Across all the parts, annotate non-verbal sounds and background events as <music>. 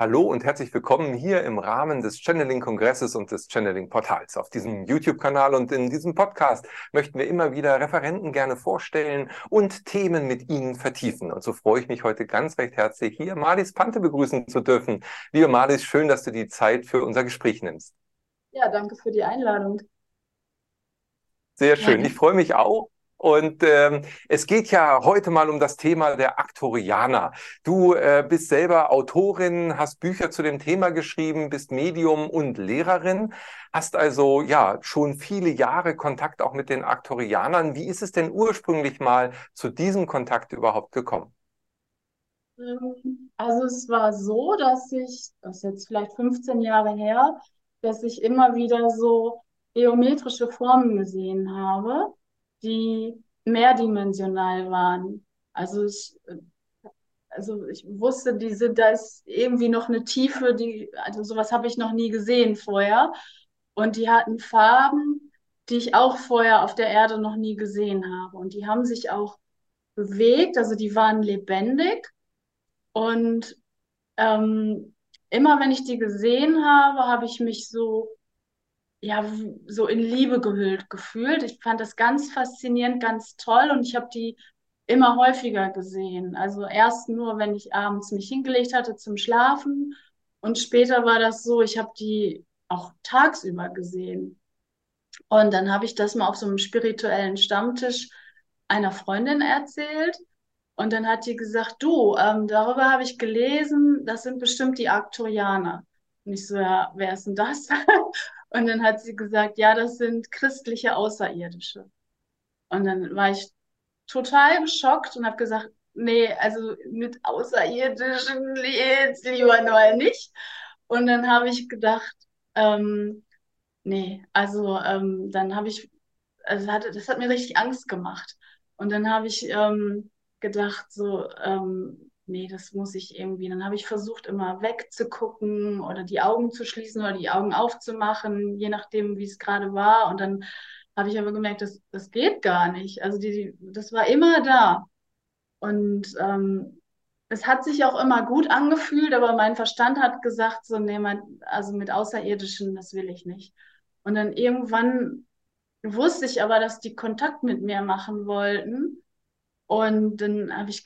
Hallo und herzlich willkommen hier im Rahmen des Channeling-Kongresses und des Channeling-Portals auf diesem YouTube-Kanal. Und in diesem Podcast möchten wir immer wieder Referenten gerne vorstellen und Themen mit ihnen vertiefen. Und so freue ich mich heute ganz recht herzlich, hier Marlies Pante begrüßen zu dürfen. Liebe Marlies, schön, dass du die Zeit für unser Gespräch nimmst. Ja, danke für die Einladung. Sehr schön. Ich freue mich auch, und ähm, es geht ja heute mal um das Thema der Aktorianer. Du äh, bist selber Autorin, hast Bücher zu dem Thema geschrieben, bist Medium und Lehrerin, hast also ja schon viele Jahre Kontakt auch mit den Aktorianern. Wie ist es denn ursprünglich mal zu diesem Kontakt überhaupt gekommen? Ähm, also es war so, dass ich, das ist jetzt vielleicht 15 Jahre her, dass ich immer wieder so geometrische Formen gesehen habe die mehrdimensional waren. Also ich, also ich wusste, diese, da ist irgendwie noch eine Tiefe, die, also sowas habe ich noch nie gesehen vorher. Und die hatten Farben, die ich auch vorher auf der Erde noch nie gesehen habe. Und die haben sich auch bewegt, also die waren lebendig. Und ähm, immer wenn ich die gesehen habe, habe ich mich so ja, so in Liebe gehüllt gefühlt. Ich fand das ganz faszinierend, ganz toll und ich habe die immer häufiger gesehen. Also erst nur, wenn ich abends mich hingelegt hatte zum Schlafen und später war das so, ich habe die auch tagsüber gesehen. Und dann habe ich das mal auf so einem spirituellen Stammtisch einer Freundin erzählt. Und dann hat die gesagt, du, ähm, darüber habe ich gelesen, das sind bestimmt die Aktorianer. Und ich so, ja, wer ist denn das? <laughs> Und dann hat sie gesagt, ja, das sind christliche Außerirdische. Und dann war ich total geschockt und habe gesagt, nee, also mit Außerirdischen jetzt lieber mal nicht. Und dann habe ich gedacht, ähm, nee, also ähm, dann habe ich, also hatte, das hat mir richtig Angst gemacht. Und dann habe ich ähm, gedacht, so, ähm, nee, das muss ich irgendwie. Dann habe ich versucht, immer wegzugucken oder die Augen zu schließen oder die Augen aufzumachen, je nachdem, wie es gerade war. Und dann habe ich aber gemerkt, das, das geht gar nicht. Also die, das war immer da. Und ähm, es hat sich auch immer gut angefühlt, aber mein Verstand hat gesagt, so, nee, mein, also mit Außerirdischen, das will ich nicht. Und dann irgendwann wusste ich aber, dass die Kontakt mit mir machen wollten. Und dann habe ich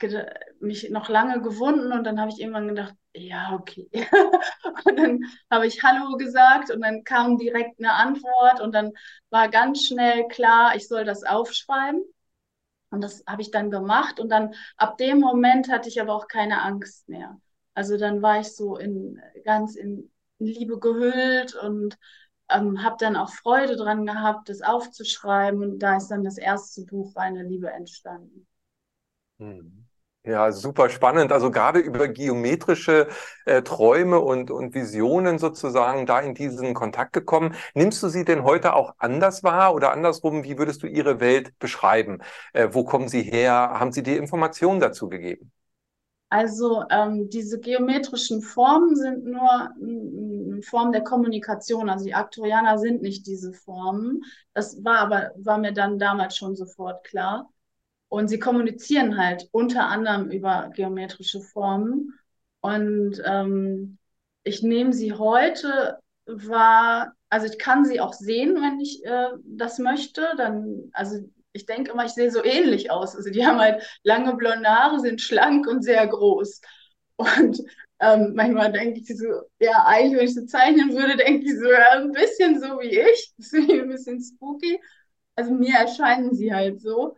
mich noch lange gewunden und dann habe ich irgendwann gedacht, ja, okay. <laughs> und dann habe ich Hallo gesagt und dann kam direkt eine Antwort und dann war ganz schnell klar, ich soll das aufschreiben. Und das habe ich dann gemacht und dann ab dem Moment hatte ich aber auch keine Angst mehr. Also dann war ich so in ganz in, Liebe gehüllt und ähm, habe dann auch Freude dran gehabt, das aufzuschreiben. Und da ist dann das erste Buch Reine Liebe entstanden. Hm. Ja, super spannend. Also gerade über geometrische äh, Träume und, und Visionen sozusagen da in diesen Kontakt gekommen. Nimmst du sie denn heute auch anders wahr oder andersrum? Wie würdest du ihre Welt beschreiben? Äh, wo kommen sie her? Haben sie dir Informationen dazu gegeben? Also ähm, diese geometrischen Formen sind nur eine Form der Kommunikation. Also die Aktorianer sind nicht diese Formen. Das war aber war mir dann damals schon sofort klar. Und sie kommunizieren halt unter anderem über geometrische Formen. Und ähm, ich nehme sie heute wahr, also ich kann sie auch sehen, wenn ich äh, das möchte. Dann, also ich denke immer, ich sehe so ähnlich aus. Also die haben halt lange blonde Haare, sind schlank und sehr groß. Und ähm, manchmal denke ich so, ja, eigentlich, wenn ich so zeichnen würde, denke ich so, ja, ein bisschen so wie ich. Das finde ich ein bisschen spooky. Also mir erscheinen sie halt so.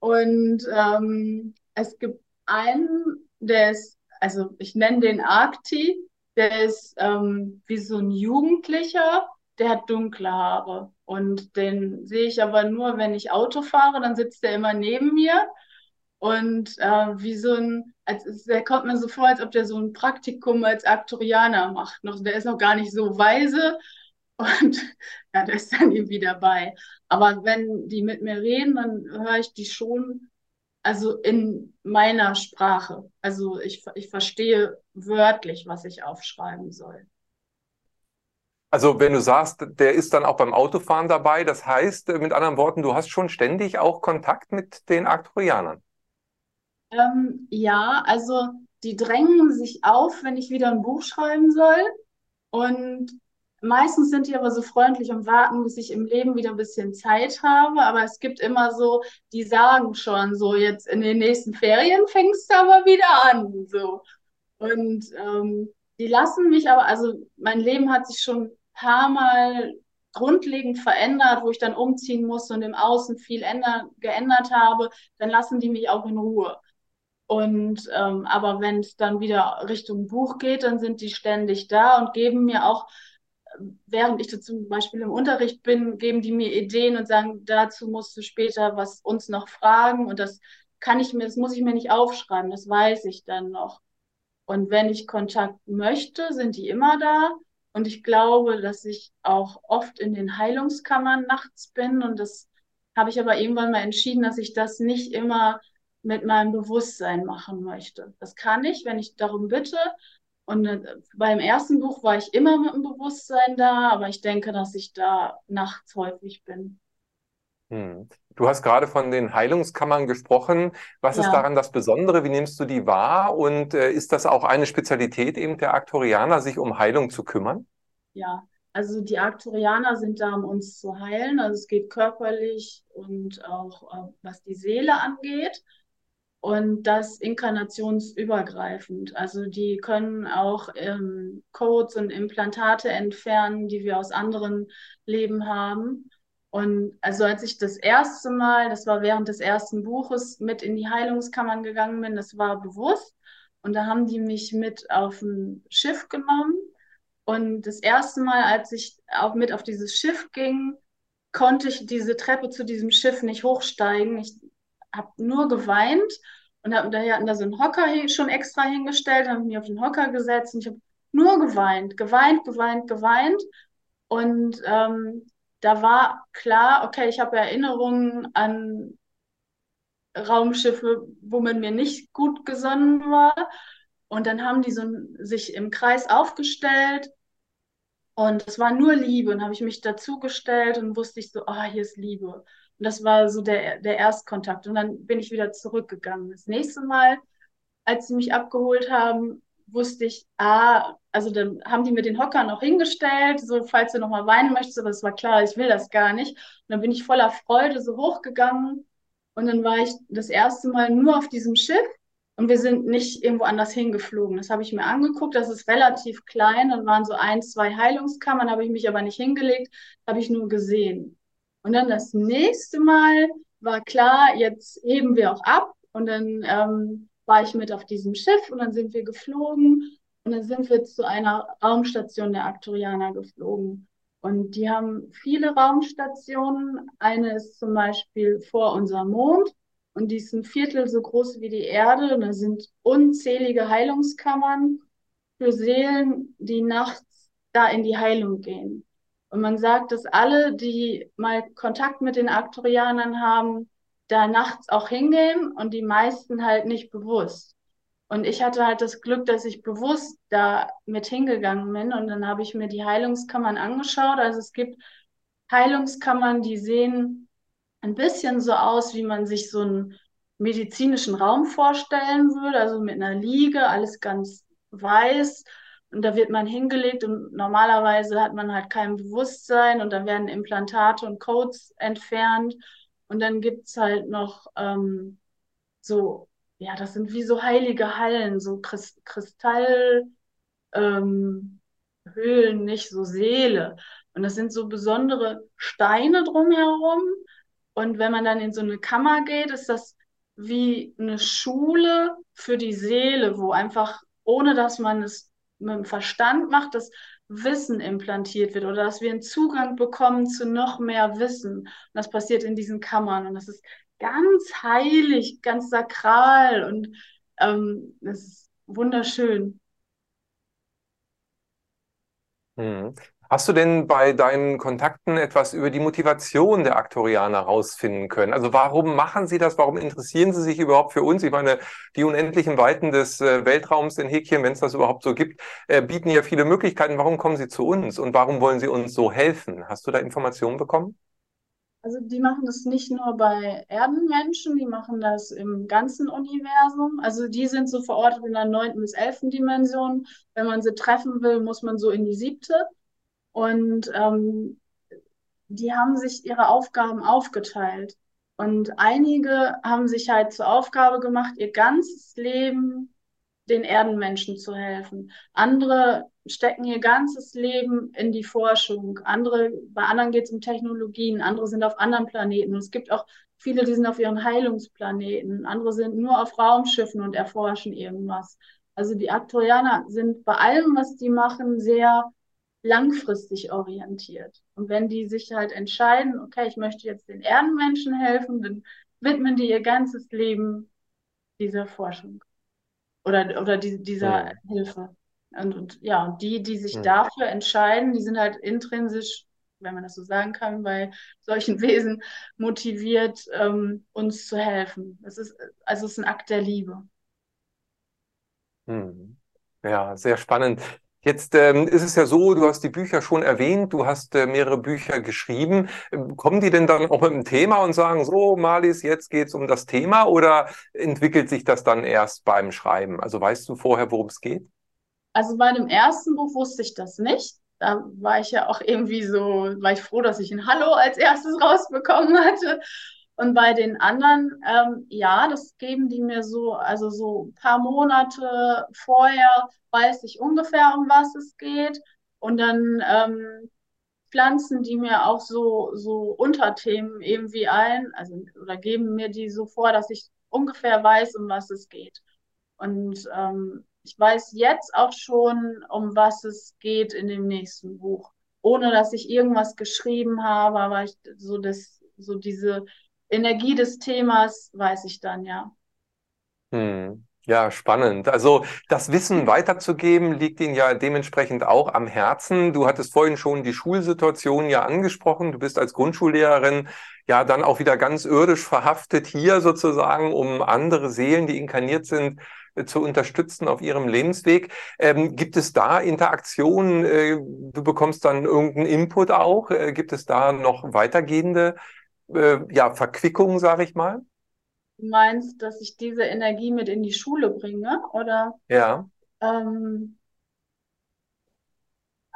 Und ähm, es gibt einen, der ist, also ich nenne den Arkti, der ist ähm, wie so ein Jugendlicher, der hat dunkle Haare. Und den sehe ich aber nur, wenn ich Auto fahre, dann sitzt der immer neben mir. Und äh, wie so ein, als, der kommt mir so vor, als ob der so ein Praktikum als Aktorianer macht. Noch, der ist noch gar nicht so weise, und <laughs> ja, der ist dann irgendwie dabei. Aber wenn die mit mir reden, dann höre ich die schon also in meiner Sprache. Also ich, ich verstehe wörtlich, was ich aufschreiben soll. Also wenn du sagst, der ist dann auch beim Autofahren dabei, das heißt äh, mit anderen Worten, du hast schon ständig auch Kontakt mit den Arcturianern. Ähm, ja, also die drängen sich auf, wenn ich wieder ein Buch schreiben soll. Und meistens sind die aber so freundlich und warten, bis ich im Leben wieder ein bisschen Zeit habe. Aber es gibt immer so, die sagen schon so, jetzt in den nächsten Ferien fängst du aber wieder an. So. Und ähm, die lassen mich aber, also mein Leben hat sich schon paar Mal grundlegend verändert, wo ich dann umziehen musste und im Außen viel änder geändert habe, dann lassen die mich auch in Ruhe. Und ähm, aber wenn es dann wieder Richtung Buch geht, dann sind die ständig da und geben mir auch, während ich zum Beispiel im Unterricht bin, geben die mir Ideen und sagen, dazu musst du später was uns noch fragen und das kann ich mir, das muss ich mir nicht aufschreiben, das weiß ich dann noch. Und wenn ich Kontakt möchte, sind die immer da. Und ich glaube, dass ich auch oft in den Heilungskammern nachts bin. Und das habe ich aber irgendwann mal entschieden, dass ich das nicht immer mit meinem Bewusstsein machen möchte. Das kann ich, wenn ich darum bitte. Und äh, beim ersten Buch war ich immer mit dem Bewusstsein da, aber ich denke, dass ich da nachts häufig bin. Hm. Du hast gerade von den Heilungskammern gesprochen. Was ja. ist daran das Besondere? Wie nimmst du die wahr? Und äh, ist das auch eine Spezialität eben der Aktorianer, sich um Heilung zu kümmern? Ja, also die Aktorianer sind da, um uns zu heilen. Also es geht körperlich und auch äh, was die Seele angeht. Und das inkarnationsübergreifend. Also die können auch ähm, Codes und Implantate entfernen, die wir aus anderen Leben haben. Und also als ich das erste Mal, das war während des ersten Buches, mit in die Heilungskammern gegangen bin, das war bewusst. Und da haben die mich mit auf ein Schiff genommen. Und das erste Mal, als ich auch mit auf dieses Schiff ging, konnte ich diese Treppe zu diesem Schiff nicht hochsteigen. Ich habe nur geweint und hab, daher hatten da so einen Hocker schon extra hingestellt, habe mich auf den Hocker gesetzt und ich habe nur geweint, geweint, geweint, geweint. Und ähm, da war klar, okay, ich habe Erinnerungen an Raumschiffe, wo man mir nicht gut gesonnen war. Und dann haben die so sich im Kreis aufgestellt und es war nur Liebe. Und habe ich mich dazugestellt und wusste ich so, oh, hier ist Liebe. Und das war so der, der Erstkontakt. Und dann bin ich wieder zurückgegangen. Das nächste Mal, als sie mich abgeholt haben, wusste ich, ah, also dann haben die mir den Hocker noch hingestellt, so falls du noch mal weinen möchtest, aber es war klar, ich will das gar nicht. Und dann bin ich voller Freude so hochgegangen und dann war ich das erste Mal nur auf diesem Schiff und wir sind nicht irgendwo anders hingeflogen. Das habe ich mir angeguckt, das ist relativ klein, dann waren so ein, zwei Heilungskammern, habe ich mich aber nicht hingelegt, habe ich nur gesehen. Und dann das nächste Mal war klar, jetzt heben wir auch ab und dann ähm, war ich mit auf diesem Schiff und dann sind wir geflogen und dann sind wir zu einer Raumstation der Aktorianer geflogen. Und die haben viele Raumstationen. Eine ist zum Beispiel vor unserem Mond und die ist ein Viertel so groß wie die Erde. Und da sind unzählige Heilungskammern für Seelen, die nachts da in die Heilung gehen. Und man sagt, dass alle, die mal Kontakt mit den Aktorianern haben, da nachts auch hingehen und die meisten halt nicht bewusst. Und ich hatte halt das Glück, dass ich bewusst da mit hingegangen bin und dann habe ich mir die Heilungskammern angeschaut. Also es gibt Heilungskammern, die sehen ein bisschen so aus, wie man sich so einen medizinischen Raum vorstellen würde, also mit einer Liege, alles ganz weiß. Und da wird man hingelegt und normalerweise hat man halt kein Bewusstsein und dann werden Implantate und Codes entfernt. Und dann gibt es halt noch ähm, so, ja, das sind wie so heilige Hallen, so Christ Kristallhöhlen, ähm, nicht so Seele. Und das sind so besondere Steine drumherum. Und wenn man dann in so eine Kammer geht, ist das wie eine Schule für die Seele, wo einfach, ohne dass man es mit dem Verstand macht, das Wissen implantiert wird oder dass wir einen Zugang bekommen zu noch mehr Wissen. Und das passiert in diesen Kammern und das ist ganz heilig, ganz sakral und ähm, das ist wunderschön. Mhm. Hast du denn bei deinen Kontakten etwas über die Motivation der Aktorianer herausfinden können? Also warum machen sie das? Warum interessieren sie sich überhaupt für uns? Ich meine, die unendlichen Weiten des äh, Weltraums in Häkchen, wenn es das überhaupt so gibt, äh, bieten ja viele Möglichkeiten. Warum kommen sie zu uns und warum wollen sie uns so helfen? Hast du da Informationen bekommen? Also die machen das nicht nur bei Erdenmenschen, die machen das im ganzen Universum. Also die sind so verortet in der neunten bis elften Dimension. Wenn man sie treffen will, muss man so in die siebte. Und ähm, die haben sich ihre Aufgaben aufgeteilt. Und einige haben sich halt zur Aufgabe gemacht, ihr ganzes Leben den Erdenmenschen zu helfen. Andere stecken ihr ganzes Leben in die Forschung. Andere, bei anderen geht es um Technologien, andere sind auf anderen Planeten. Und es gibt auch viele, die sind auf ihren Heilungsplaneten. Andere sind nur auf Raumschiffen und erforschen irgendwas. Also die Aktorianer sind bei allem, was die machen, sehr langfristig orientiert. Und wenn die sich halt entscheiden, okay, ich möchte jetzt den Erdenmenschen helfen, dann widmen die ihr ganzes Leben dieser Forschung oder, oder die, dieser ja. Hilfe. Und, und, ja, die, die sich ja. dafür entscheiden, die sind halt intrinsisch, wenn man das so sagen kann, bei solchen <laughs> Wesen motiviert, ähm, uns zu helfen. Das ist, also es ist ein Akt der Liebe. Hm. Ja, sehr spannend. Jetzt ähm, ist es ja so, du hast die Bücher schon erwähnt, du hast äh, mehrere Bücher geschrieben. Ähm, kommen die denn dann auch mit dem Thema und sagen, so, Marlies, jetzt geht's um das Thema oder entwickelt sich das dann erst beim Schreiben? Also weißt du vorher, worum es geht? Also bei dem ersten Buch wusste ich das nicht. Da war ich ja auch irgendwie so, war ich froh, dass ich ein Hallo als erstes rausbekommen hatte. Und bei den anderen, ähm, ja, das geben die mir so, also so ein paar Monate vorher weiß ich ungefähr, um was es geht. Und dann ähm, pflanzen die mir auch so, so Unterthemen irgendwie ein, also oder geben mir die so vor, dass ich ungefähr weiß, um was es geht. Und ähm, ich weiß jetzt auch schon, um was es geht in dem nächsten Buch, ohne dass ich irgendwas geschrieben habe, aber ich, so das, so diese Energie des Themas weiß ich dann, ja. Hm. Ja, spannend. Also das Wissen weiterzugeben liegt Ihnen ja dementsprechend auch am Herzen. Du hattest vorhin schon die Schulsituation ja angesprochen. Du bist als Grundschullehrerin ja dann auch wieder ganz irdisch verhaftet hier sozusagen, um andere Seelen, die inkarniert sind, äh, zu unterstützen auf ihrem Lebensweg. Ähm, gibt es da Interaktionen? Äh, du bekommst dann irgendeinen Input auch? Äh, gibt es da noch weitergehende äh, ja, Verquickung, sage ich mal? Du meinst, dass ich diese Energie mit in die Schule bringe, oder? Ja. Ähm,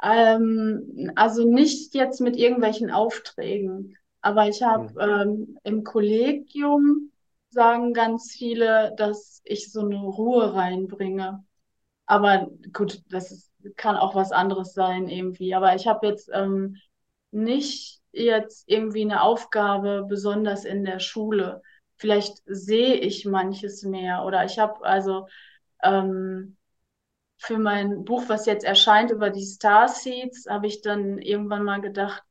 ähm, also nicht jetzt mit irgendwelchen Aufträgen, aber ich habe mhm. ähm, im Kollegium sagen ganz viele, dass ich so eine Ruhe reinbringe. Aber gut, das ist, kann auch was anderes sein irgendwie. Aber ich habe jetzt ähm, nicht jetzt irgendwie eine Aufgabe, besonders in der Schule. Vielleicht sehe ich manches mehr oder ich habe also ähm, für mein Buch, was jetzt erscheint über die Starseeds, habe ich dann irgendwann mal gedacht,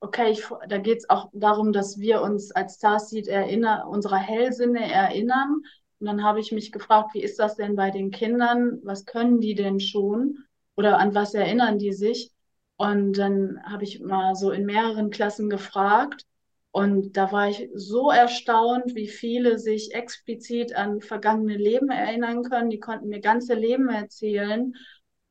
okay, ich, da geht es auch darum, dass wir uns als Starseed erinnern, unserer Hellsinne erinnern. Und dann habe ich mich gefragt, wie ist das denn bei den Kindern? Was können die denn schon? Oder an was erinnern die sich? Und dann habe ich mal so in mehreren Klassen gefragt. Und da war ich so erstaunt, wie viele sich explizit an vergangene Leben erinnern können. Die konnten mir ganze Leben erzählen.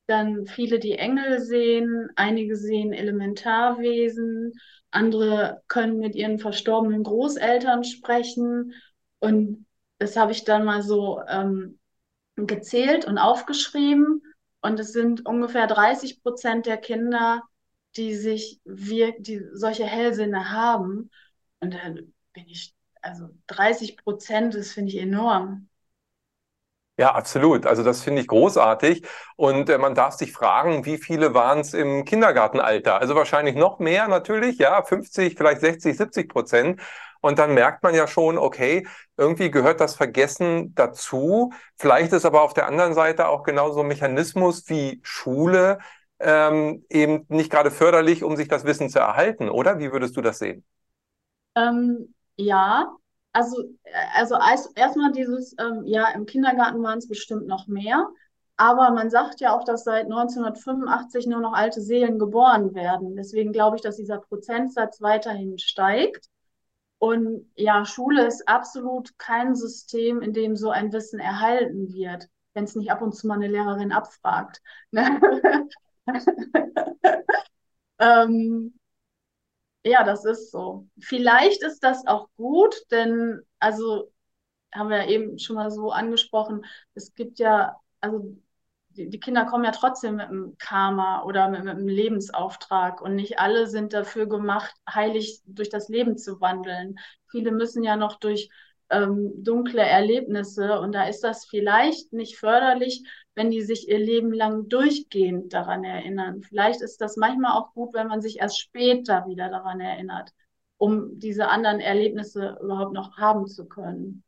Dann viele, die Engel sehen, einige sehen Elementarwesen, andere können mit ihren verstorbenen Großeltern sprechen. Und das habe ich dann mal so ähm, gezählt und aufgeschrieben. Und es sind ungefähr 30 Prozent der Kinder, die sich wir, die solche Hellsinne haben. Und dann bin ich, also 30 Prozent, das finde ich enorm. Ja, absolut. Also das finde ich großartig. Und äh, man darf sich fragen, wie viele waren es im Kindergartenalter? Also wahrscheinlich noch mehr natürlich, ja, 50, vielleicht 60, 70 Prozent. Und dann merkt man ja schon, okay, irgendwie gehört das Vergessen dazu. Vielleicht ist aber auf der anderen Seite auch genauso ein Mechanismus wie Schule ähm, eben nicht gerade förderlich, um sich das Wissen zu erhalten, oder? Wie würdest du das sehen? Ähm, ja, also, also erstmal dieses, ähm, ja, im Kindergarten waren es bestimmt noch mehr, Aber man sagt ja auch, dass seit 1985 nur noch alte Seelen geboren werden. Deswegen glaube ich, dass dieser Prozentsatz weiterhin steigt. Und ja, Schule ist absolut kein System, in dem so ein Wissen erhalten wird, wenn es nicht ab und zu mal eine Lehrerin abfragt. Ne? <laughs> ähm, ja, das ist so. Vielleicht ist das auch gut, denn, also haben wir ja eben schon mal so angesprochen, es gibt ja, also die, Kinder kommen ja trotzdem mit einem Karma oder mit, mit einem Lebensauftrag und nicht alle sind dafür gemacht, heilig durch das Leben zu wandeln. Viele müssen ja noch durch ähm, dunkle Erlebnisse und da ist das vielleicht nicht förderlich, wenn die sich ihr Leben lang durchgehend daran erinnern. Vielleicht ist das manchmal auch gut, wenn man sich erst später wieder daran erinnert, um diese anderen Erlebnisse überhaupt noch haben zu können.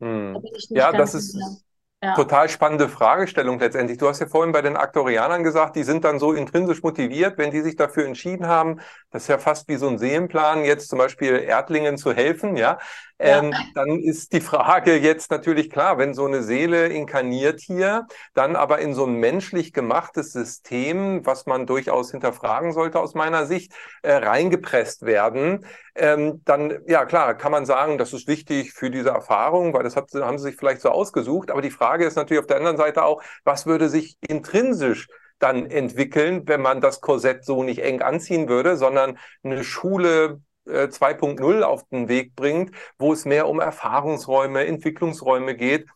Hm. Da ja, das ist, ja. Total spannende Fragestellung letztendlich. Du hast ja vorhin bei den Aktorianern gesagt, die sind dann so intrinsisch motiviert, wenn die sich dafür entschieden haben. Das ist ja fast wie so ein Seelenplan, jetzt zum Beispiel Erdlingen zu helfen, ja. Ähm, Dann ist die Frage jetzt natürlich klar, wenn so eine Seele inkarniert hier, dann aber in so ein menschlich gemachtes System, was man durchaus hinterfragen sollte aus meiner Sicht, äh, reingepresst werden, ähm, dann, ja klar, kann man sagen, das ist wichtig für diese Erfahrung, weil das hat, haben sie sich vielleicht so ausgesucht. Aber die Frage ist natürlich auf der anderen Seite auch, was würde sich intrinsisch dann entwickeln, wenn man das Korsett so nicht eng anziehen würde, sondern eine Schule 2.0 äh, auf den Weg bringt, wo es mehr um Erfahrungsräume, Entwicklungsräume geht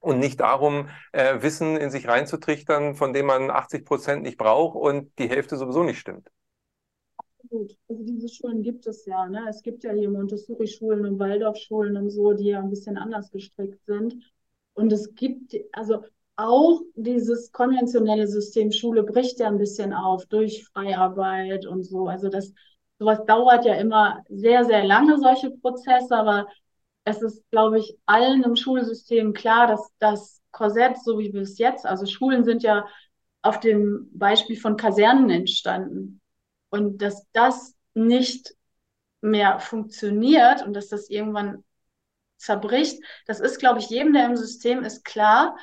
und nicht darum, äh, Wissen in sich reinzutrichtern, von dem man 80 Prozent nicht braucht und die Hälfte sowieso nicht stimmt. Absolut. Also diese Schulen gibt es ja. Ne? Es gibt ja hier Montessori-Schulen und Waldorf-Schulen und so, die ja ein bisschen anders gestrickt sind. Und es gibt, also auch dieses konventionelle System Schule bricht ja ein bisschen auf durch Freiarbeit und so. Also das sowas dauert ja immer sehr, sehr lange, solche Prozesse, aber es ist, glaube ich, allen im Schulsystem klar, dass das Korsett, so wie wir es jetzt, also Schulen sind ja auf dem Beispiel von Kasernen entstanden. Und dass das nicht mehr funktioniert und dass das irgendwann zerbricht, das ist, glaube ich, jedem, der im System ist, klar.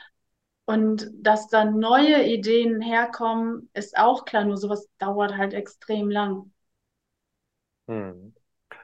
Und dass dann neue Ideen herkommen, ist auch klar, nur sowas dauert halt extrem lang. Hm.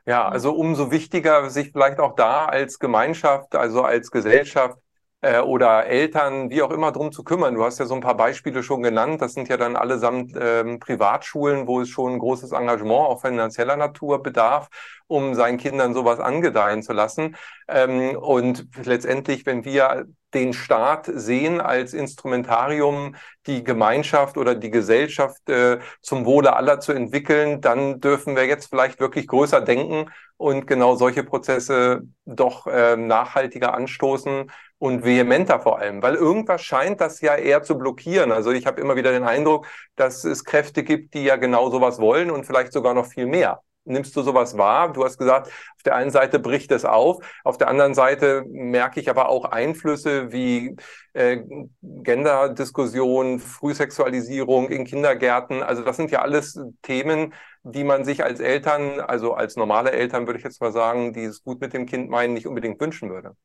Ja, also umso wichtiger, sich vielleicht auch da als Gemeinschaft, also als Gesellschaft äh, oder Eltern, wie auch immer, drum zu kümmern. Du hast ja so ein paar Beispiele schon genannt. Das sind ja dann allesamt ähm, Privatschulen, wo es schon ein großes Engagement auch finanzieller Natur bedarf, um seinen Kindern sowas angedeihen zu lassen. Ähm, und letztendlich, wenn wir den Staat sehen als Instrumentarium, die Gemeinschaft oder die Gesellschaft äh, zum Wohle aller zu entwickeln, dann dürfen wir jetzt vielleicht wirklich größer denken und genau solche Prozesse doch äh, nachhaltiger anstoßen und vehementer vor allem, weil irgendwas scheint das ja eher zu blockieren. Also ich habe immer wieder den Eindruck, dass es Kräfte gibt, die ja genau sowas wollen und vielleicht sogar noch viel mehr nimmst du sowas wahr? Du hast gesagt, auf der einen Seite bricht es auf, auf der anderen Seite merke ich aber auch Einflüsse wie äh, Genderdiskussion, Frühsexualisierung in Kindergärten. Also das sind ja alles Themen, die man sich als Eltern, also als normale Eltern würde ich jetzt mal sagen, die es gut mit dem Kind meinen, nicht unbedingt wünschen würde.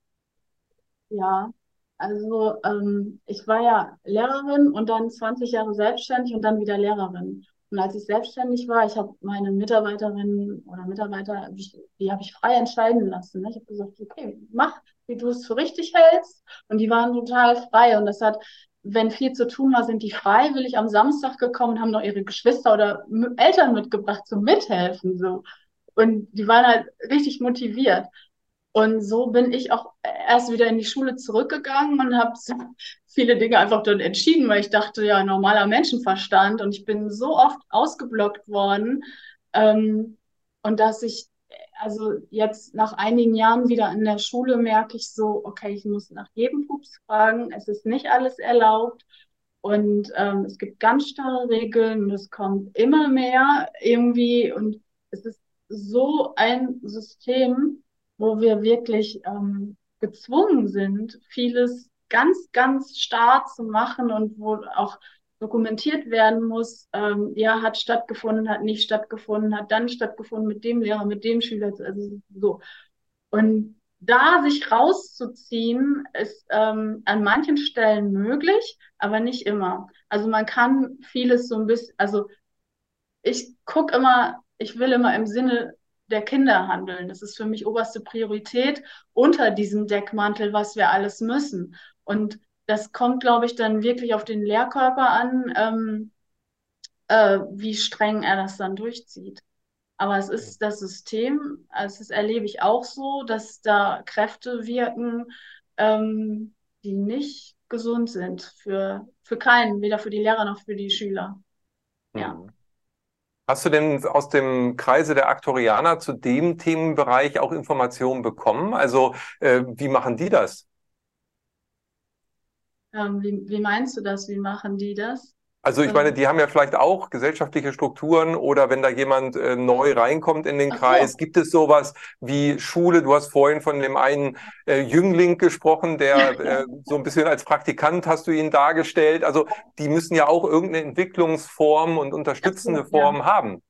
Ja, also ähm, ich war ja Lehrerin und dann 20 Jahre selbstständig und dann wieder Lehrerin. Und als ich selbstständig war, ich habe meine Mitarbeiterinnen oder Mitarbeiter, die habe ich frei entscheiden lassen. Ne? Ich habe gesagt, okay, mach, wie du es für richtig hältst. Und die waren total frei. Und das hat, wenn viel zu tun war, sind die freiwillig am Samstag gekommen und haben noch ihre Geschwister oder Eltern mitgebracht zum Mithelfen. So. Und die waren halt richtig motiviert. Und so bin ich auch erst wieder in die Schule zurückgegangen und habe viele Dinge einfach dann entschieden, weil ich dachte, ja, normaler Menschenverstand. Und ich bin so oft ausgeblockt worden. Ähm, und dass ich, also jetzt nach einigen Jahren wieder in der Schule merke ich so, okay, ich muss nach jedem Pups fragen. Es ist nicht alles erlaubt. Und ähm, es gibt ganz starre Regeln und es kommt immer mehr irgendwie. Und es ist so ein System, wo wir wirklich ähm, gezwungen sind, vieles ganz, ganz starr zu machen und wo auch dokumentiert werden muss, ähm, ja, hat stattgefunden, hat nicht stattgefunden, hat dann stattgefunden mit dem Lehrer, mit dem Schüler, also so. Und da sich rauszuziehen, ist ähm, an manchen Stellen möglich, aber nicht immer. Also man kann vieles so ein bisschen, also ich gucke immer, ich will immer im Sinne der Kinder handeln. Das ist für mich oberste Priorität unter diesem Deckmantel, was wir alles müssen. Und das kommt, glaube ich, dann wirklich auf den Lehrkörper an, ähm, äh, wie streng er das dann durchzieht. Aber es ist das System, also das erlebe ich auch so, dass da Kräfte wirken, ähm, die nicht gesund sind für, für keinen, weder für die Lehrer noch für die Schüler. Ja. Hast du denn aus dem Kreise der Aktorianer zu dem Themenbereich auch Informationen bekommen? Also äh, wie machen die das? Ähm, wie, wie meinst du das? Wie machen die das? Also ich meine, die haben ja vielleicht auch gesellschaftliche Strukturen oder wenn da jemand äh, neu reinkommt in den Kreis, gibt es sowas wie Schule? Du hast vorhin von dem einen äh, Jüngling gesprochen, der äh, so ein bisschen als Praktikant hast du ihn dargestellt. Also die müssen ja auch irgendeine Entwicklungsform und unterstützende Form ja. haben.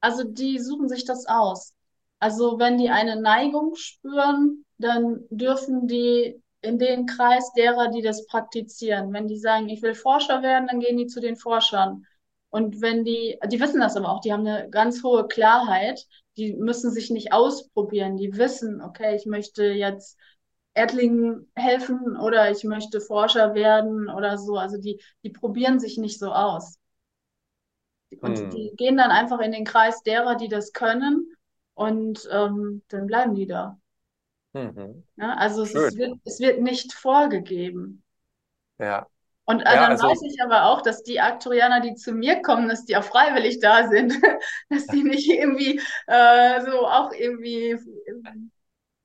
Also die suchen sich das aus. Also wenn die eine Neigung spüren, dann dürfen die in den Kreis derer, die das praktizieren. Wenn die sagen, ich will Forscher werden, dann gehen die zu den Forschern. Und wenn die, die wissen das aber auch, die haben eine ganz hohe Klarheit, die müssen sich nicht ausprobieren, die wissen, okay, ich möchte jetzt Erdlingen helfen oder ich möchte Forscher werden oder so. Also die, die probieren sich nicht so aus. Und hm. die gehen dann einfach in den Kreis derer, die das können und ähm, dann bleiben die da. Mhm. Ja, also es, wird, es wird nicht vorgegeben. Ja. Und äh, ja, dann also, weiß ich aber auch, dass die Aktorianer, die zu mir kommen, dass die auch freiwillig da sind, <laughs> dass die nicht irgendwie äh, so auch irgendwie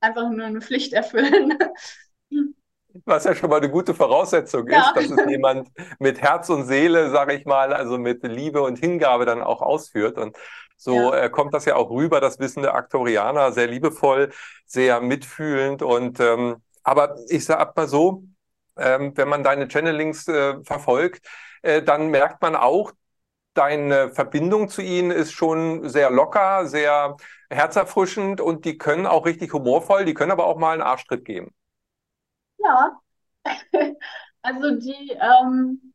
einfach nur eine Pflicht erfüllen. <laughs> Was ja schon mal eine gute Voraussetzung ja. ist, dass es jemand mit Herz und Seele, sage ich mal, also mit Liebe und Hingabe dann auch ausführt. Und so ja. äh, kommt das ja auch rüber, das Wissen der Aktorianer, sehr liebevoll, sehr mitfühlend. Und ähm, aber ich sag mal so, ähm, wenn man deine Channelings äh, verfolgt, äh, dann merkt man auch, deine Verbindung zu ihnen ist schon sehr locker, sehr herzerfrischend und die können auch richtig humorvoll, die können aber auch mal einen Arschtritt geben. Ja, <laughs> also die, ähm,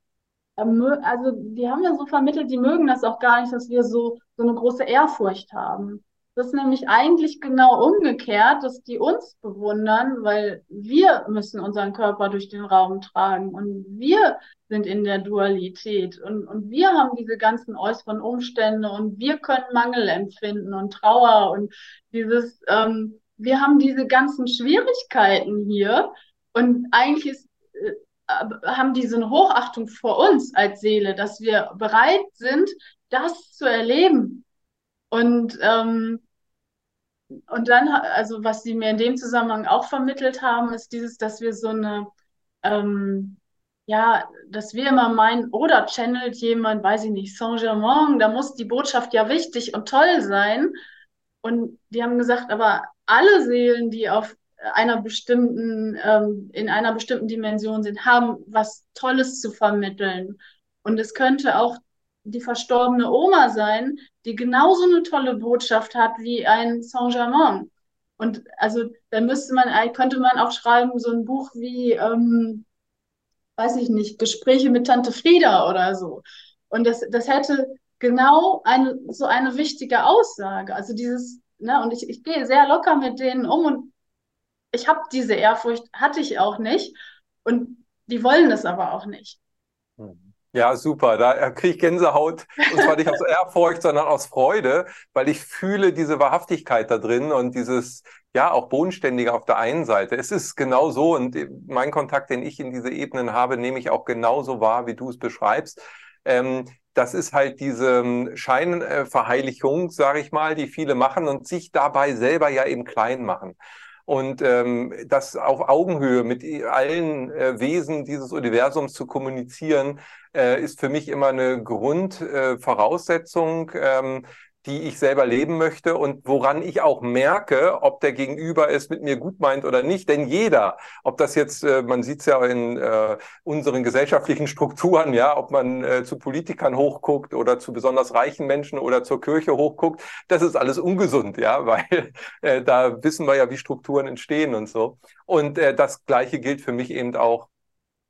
also die haben ja so vermittelt, die mögen das auch gar nicht, dass wir so, so eine große Ehrfurcht haben. Das ist nämlich eigentlich genau umgekehrt, dass die uns bewundern, weil wir müssen unseren Körper durch den Raum tragen und wir sind in der Dualität und, und wir haben diese ganzen äußeren Umstände und wir können Mangel empfinden und Trauer und dieses, ähm, wir haben diese ganzen Schwierigkeiten hier und eigentlich ist haben diese Hochachtung vor uns als Seele, dass wir bereit sind, das zu erleben. Und, ähm, und dann, also was sie mir in dem Zusammenhang auch vermittelt haben, ist dieses, dass wir so eine, ähm, ja, dass wir immer meinen, oder channelt jemand, weiß ich nicht, Saint-Germain, da muss die Botschaft ja wichtig und toll sein. Und die haben gesagt, aber alle Seelen, die auf einer bestimmten, ähm, in einer bestimmten Dimension sind, haben was Tolles zu vermitteln. Und es könnte auch die verstorbene Oma sein, die genauso eine tolle Botschaft hat wie ein Saint-Germain. Und also da müsste man, könnte man auch schreiben, so ein Buch wie, ähm, weiß ich nicht, Gespräche mit Tante Frieda oder so. Und das, das hätte genau eine, so eine wichtige Aussage. Also dieses, ne, und ich, ich gehe sehr locker mit denen um und ich habe diese Ehrfurcht, hatte ich auch nicht. Und die wollen es aber auch nicht. Ja, super. Da kriege ich Gänsehaut. Und zwar nicht aus <laughs> Ehrfurcht, sondern aus Freude, weil ich fühle diese Wahrhaftigkeit da drin und dieses, ja, auch Bodenständige auf der einen Seite. Es ist genau so und mein Kontakt, den ich in diese Ebenen habe, nehme ich auch genauso wahr, wie du es beschreibst. Ähm, das ist halt diese Scheinverheiligung, sage ich mal, die viele machen und sich dabei selber ja eben klein machen. Und ähm, das auf Augenhöhe mit allen äh, Wesen dieses Universums zu kommunizieren, äh, ist für mich immer eine Grundvoraussetzung, äh, ähm, die ich selber leben möchte und woran ich auch merke, ob der Gegenüber es mit mir gut meint oder nicht. Denn jeder, ob das jetzt, äh, man sieht es ja in äh, unseren gesellschaftlichen Strukturen, ja, ob man äh, zu Politikern hochguckt oder zu besonders reichen Menschen oder zur Kirche hochguckt, das ist alles ungesund, ja, <laughs> weil äh, da wissen wir ja, wie Strukturen entstehen und so. Und das Gleiche gilt für mich eben auch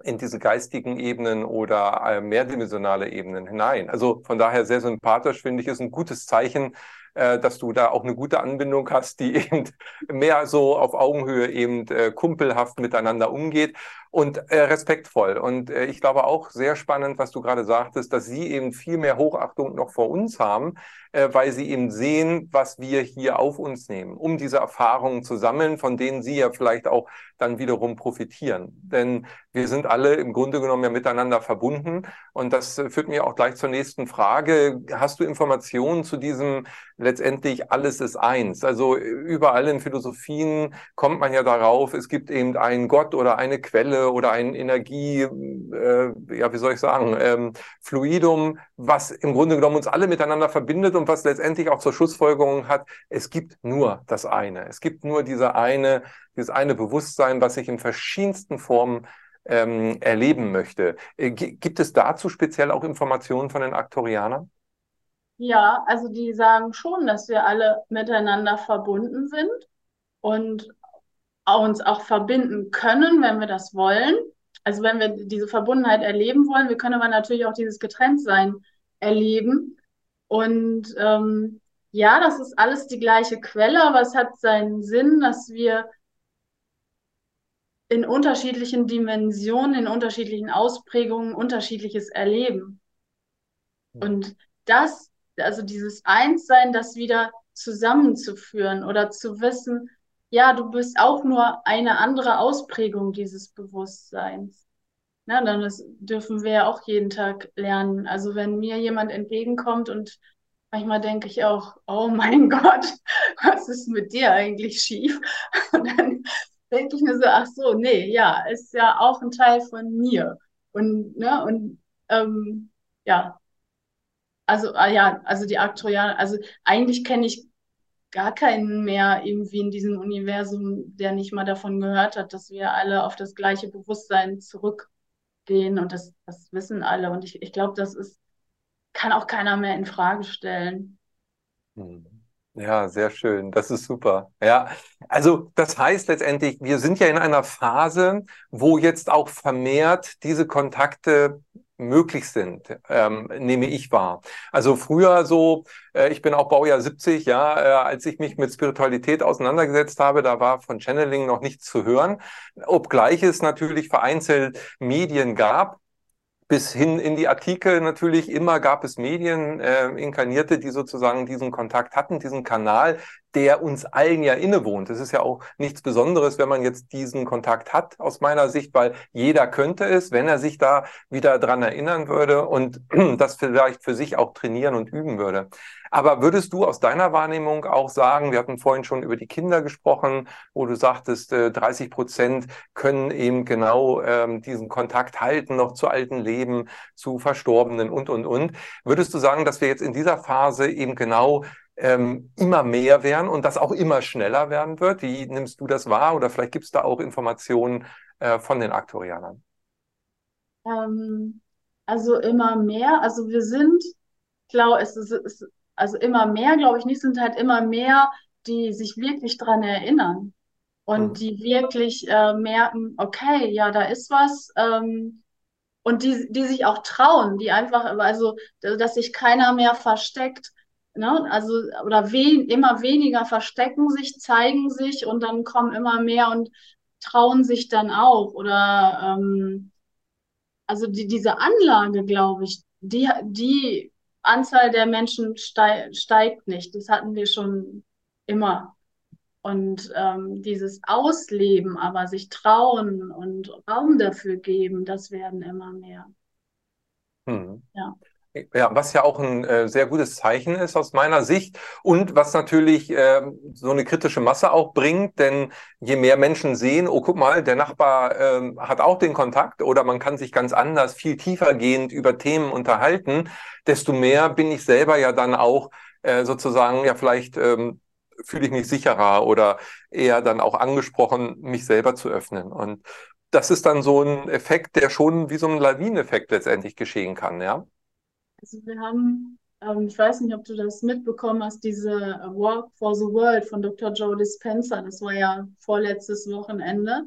in diese geistigen Ebenen oder äh, mehrdimensionale Ebenen hinein. Also von daher sehr sympathisch, finde ich, ist ein gutes Zeichen, äh, dass du da auch eine gute Anbindung hast, die <laughs> eben mehr so auf Augenhöhe eben äh, kumpelhaft miteinander umgeht und respektvoll. Und ich glaube auch sehr spannend, was du gerade sagtest, dass sie eben viel mehr Hochachtung noch vor uns haben, weil sie eben sehen, was wir hier auf uns nehmen, um diese Erfahrungen zu sammeln, von denen sie ja vielleicht auch dann wiederum profitieren. Denn wir sind alle im Grunde genommen ja miteinander verbunden. Und das äh, führt mir auch gleich zur nächsten Frage. Hast du Informationen zu diesem letztendlich alles ist eins? Also überall in Philosophien kommt man ja darauf, es gibt eben einen Gott oder eine Quelle oder ein Energie, äh, ja, wie soll ich sagen, ähm, Fluidum, was im Grunde genommen uns alle miteinander verbindet und was letztendlich auch zur Schlussfolgerung hat, es gibt nur das eine. Es gibt nur diese eine, dieses eine Bewusstsein, was sich in verschiedensten Formen ähm, erleben möchte. Äh, gibt es dazu speziell auch Informationen von den Aktorianern? Ja, also die sagen schon, dass wir alle miteinander verbunden sind und uns auch verbinden können, wenn wir das wollen. Also wenn wir diese Verbundenheit erleben wollen, wir können aber natürlich auch dieses Getrenntsein erleben. Und ähm, ja, das ist alles die gleiche Quelle, aber es hat seinen Sinn, dass wir in unterschiedlichen Dimensionen, in unterschiedlichen Ausprägungen unterschiedliches erleben. Und das, also dieses Einssein, das wieder zusammenzuführen oder zu wissen, ja, du bist auch nur eine andere Ausprägung dieses Bewusstseins. Na, dann das dürfen wir ja auch jeden Tag lernen. Also wenn mir jemand entgegenkommt und manchmal denke ich auch, oh mein <laughs> Gott, was ist mit dir eigentlich schief? Und dann denke ich mir so, ach so, nee, ja, ist ja auch ein Teil von mir. Und, ne, und ähm, ja, also, ah, ja, also die Aktorianer, also eigentlich kenne ich gar keinen mehr irgendwie in diesem Universum, der nicht mal davon gehört hat, dass wir alle auf das gleiche Bewusstsein zurückgehen und das, das wissen alle. Und ich, ich glaube, das ist, kann auch keiner mehr in Frage stellen. Hm. Ja, sehr schön. Das ist super. Ja, also das heißt letztendlich, wir sind ja in einer Phase, wo jetzt auch vermehrt diese Kontakte möglich sind, ähm, nehme ich wahr. Also früher so, äh, ich bin auch Baujahr 70, ja, äh, als ich mich mit Spiritualität auseinandergesetzt habe, da war von Channeling noch nichts zu hören, obgleich es natürlich vereinzelt Medien gab, bis hin in die Artikel natürlich immer gab es Medien, äh, Inkarnierte, die sozusagen diesen Kontakt hatten, diesen Kanal, der uns allen ja innewohnt. Es ist ja auch nichts Besonderes, wenn man jetzt diesen Kontakt hat, aus meiner Sicht, weil jeder könnte es, wenn er sich da wieder dran erinnern würde und <clears throat> das vielleicht für sich auch trainieren und üben würde. Aber würdest du aus deiner Wahrnehmung auch sagen, wir hatten vorhin schon über die Kinder gesprochen, wo du sagtest, 30 äh, Prozent können eben genau ähm, diesen Kontakt halten, noch zu alten Leben, zu Verstorbenen und, und, und. Würdest du sagen, dass wir jetzt in dieser Phase eben genau ähm, immer mehr werden und das auch immer schneller werden wird. Wie nimmst du das wahr? Oder vielleicht gibt es da auch Informationen äh, von den Aktorianern? Ähm, also immer mehr. Also wir sind, glaube es ist, also immer mehr, glaube ich nicht, sind halt immer mehr, die sich wirklich dran erinnern und mhm. die wirklich äh, merken, okay, ja, da ist was. Ähm, und die, die sich auch trauen, die einfach, also, dass sich keiner mehr versteckt, Ne? Also, oder wen, immer weniger verstecken sich, zeigen sich und dann kommen immer mehr und trauen sich dann auch. Oder ähm, also die, diese Anlage, glaube ich, die, die Anzahl der Menschen steig, steigt nicht. Das hatten wir schon immer. Und ähm, dieses Ausleben, aber sich trauen und Raum dafür geben, das werden immer mehr. Hm. Ja. Ja, was ja auch ein äh, sehr gutes Zeichen ist aus meiner Sicht und was natürlich äh, so eine kritische Masse auch bringt, denn je mehr Menschen sehen, oh guck mal, der Nachbar äh, hat auch den Kontakt oder man kann sich ganz anders, viel tiefer gehend über Themen unterhalten, desto mehr bin ich selber ja dann auch äh, sozusagen, ja, vielleicht ähm, fühle ich mich sicherer oder eher dann auch angesprochen, mich selber zu öffnen. Und das ist dann so ein Effekt, der schon wie so ein Lawineneffekt letztendlich geschehen kann, ja? Also wir haben, ähm, ich weiß nicht, ob du das mitbekommen hast, diese Walk for the World von Dr. Joe Dispenza, das war ja vorletztes Wochenende.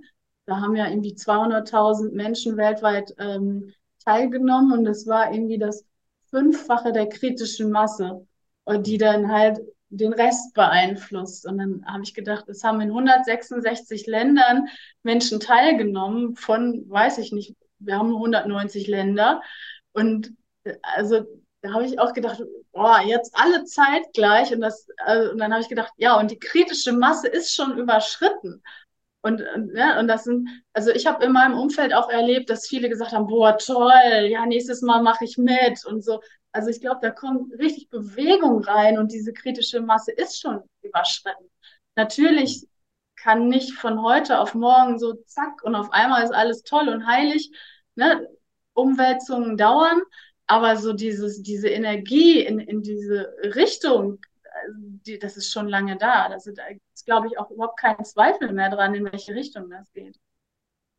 Da haben ja irgendwie 200.000 Menschen weltweit ähm, teilgenommen und das war irgendwie das Fünffache der kritischen Masse, und die dann halt den Rest beeinflusst. Und dann habe ich gedacht, es haben in 166 Ländern Menschen teilgenommen von, weiß ich nicht, wir haben 190 Länder. Und also da habe ich auch gedacht, boah, jetzt alle zeitgleich. Und, das, also, und dann habe ich gedacht, ja, und die kritische Masse ist schon überschritten. Und, ja, und das sind, also ich habe in meinem Umfeld auch erlebt, dass viele gesagt haben, boah, toll, ja, nächstes Mal mache ich mit und so. Also ich glaube, da kommt richtig Bewegung rein und diese kritische Masse ist schon überschritten. Natürlich kann nicht von heute auf morgen so zack und auf einmal ist alles toll und heilig. Ne? Umwälzungen dauern, aber so dieses, diese Energie in, in diese Richtung, die, das ist schon lange da. Das ist, glaube ich, auch überhaupt kein Zweifel mehr dran, in welche Richtung das geht.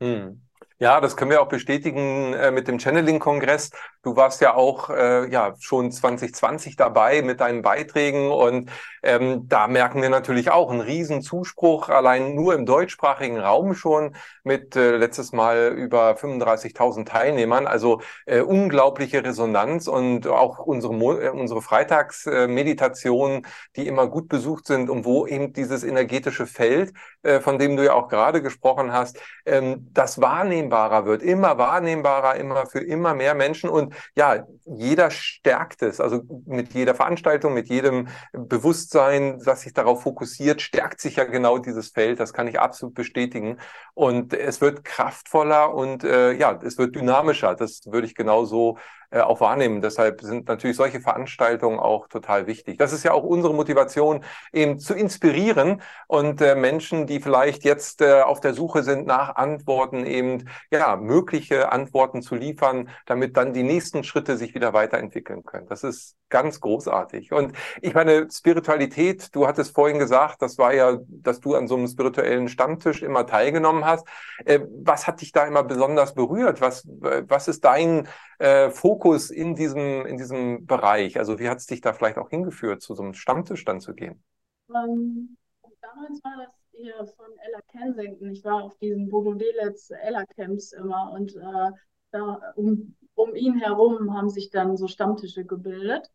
Hm. Ja, das können wir auch bestätigen äh, mit dem Channeling-Kongress. Du warst ja auch äh, ja schon 2020 dabei mit deinen Beiträgen und ähm, da merken wir natürlich auch einen riesen Zuspruch, allein nur im deutschsprachigen Raum schon mit äh, letztes Mal über 35.000 Teilnehmern. Also äh, unglaubliche Resonanz und auch unsere, Mo äh, unsere Freitagsmeditationen, die immer gut besucht sind und wo eben dieses energetische Feld, äh, von dem du ja auch gerade gesprochen hast, ähm, das wahrnehmen wahrnehmbarer wird, immer wahrnehmbarer, immer für immer mehr Menschen. Und ja, jeder stärkt es. Also mit jeder Veranstaltung, mit jedem Bewusstsein, das sich darauf fokussiert, stärkt sich ja genau dieses Feld. Das kann ich absolut bestätigen. Und es wird kraftvoller und äh, ja, es wird dynamischer. Das würde ich genauso äh, auch wahrnehmen. Deshalb sind natürlich solche Veranstaltungen auch total wichtig. Das ist ja auch unsere Motivation, eben zu inspirieren und äh, Menschen, die vielleicht jetzt äh, auf der Suche sind nach Antworten, eben ja mögliche Antworten zu liefern, damit dann die nächsten Schritte sich wieder weiterentwickeln können. Das ist ganz großartig. Und ich meine, Spiritualität, du hattest vorhin gesagt, das war ja, dass du an so einem spirituellen Stammtisch immer teilgenommen hast. Äh, was hat dich da immer besonders berührt? Was, was ist dein äh, Fokus in diesem, in diesem Bereich? Also wie hat es dich da vielleicht auch hingeführt, zu so einem Stammtisch dann zu gehen? Um, ähm, damals war das hier von Ella Kensington. Ich war auf diesen Bodo Delitz Ella Camps immer und äh, da um, um ihn herum haben sich dann so Stammtische gebildet.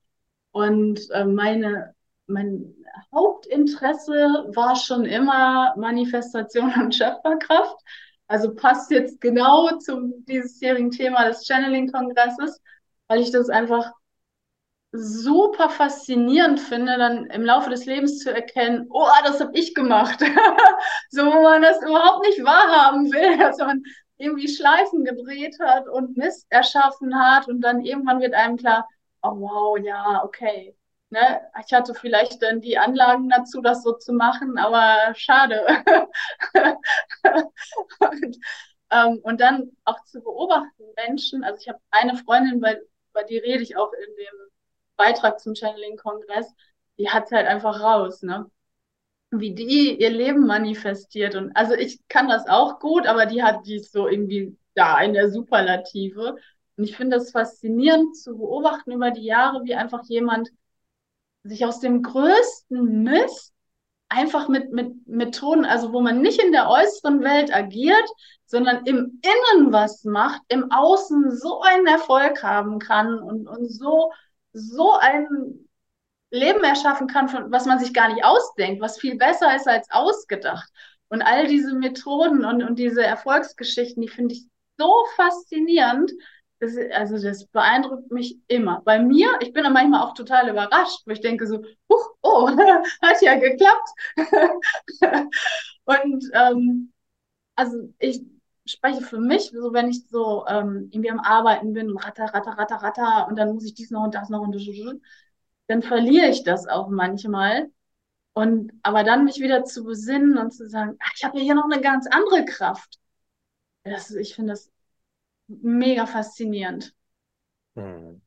Und äh, meine, mein Hauptinteresse war schon immer Manifestation und Schöpferkraft. Also passt jetzt genau zum diesjährigen Thema des Channeling-Kongresses, weil ich das einfach super faszinierend finde, dann im Laufe des Lebens zu erkennen, oh, das habe ich gemacht. <laughs> so, wo man das überhaupt nicht wahrhaben will, <laughs> dass man irgendwie Schleifen gedreht hat und Mist erschaffen hat und dann irgendwann wird einem klar, oh wow, ja, okay. Ne? Ich hatte vielleicht dann die Anlagen dazu, das so zu machen, aber schade. <laughs> und, ähm, und dann auch zu beobachten, Menschen, also ich habe eine Freundin, bei, bei die rede ich auch in dem Beitrag zum Channeling-Kongress, die hat halt einfach raus, ne? Wie die ihr Leben manifestiert. Und also ich kann das auch gut, aber die hat die so irgendwie da in der Superlative. Und ich finde es faszinierend zu beobachten über die Jahre, wie einfach jemand sich aus dem größten Mist einfach mit, mit Methoden, also wo man nicht in der äußeren Welt agiert, sondern im Innen was macht, im Außen so einen Erfolg haben kann und, und so, so ein Leben erschaffen kann, von, was man sich gar nicht ausdenkt, was viel besser ist als ausgedacht. Und all diese Methoden und, und diese Erfolgsgeschichten, die finde ich so faszinierend, das, also das beeindruckt mich immer. Bei mir, ich bin dann manchmal auch total überrascht, wo ich denke so, huch, oh, <laughs> hat ja geklappt. <laughs> und ähm, also ich spreche für mich, so wenn ich so ähm, irgendwie am Arbeiten bin, ratter, ratter, ratter, ratter, und dann muss ich dies noch und das noch und dann verliere ich das auch manchmal. Und aber dann mich wieder zu besinnen und zu sagen, ach, ich habe ja hier noch eine ganz andere Kraft. Das, ich finde das mega faszinierend. Hm.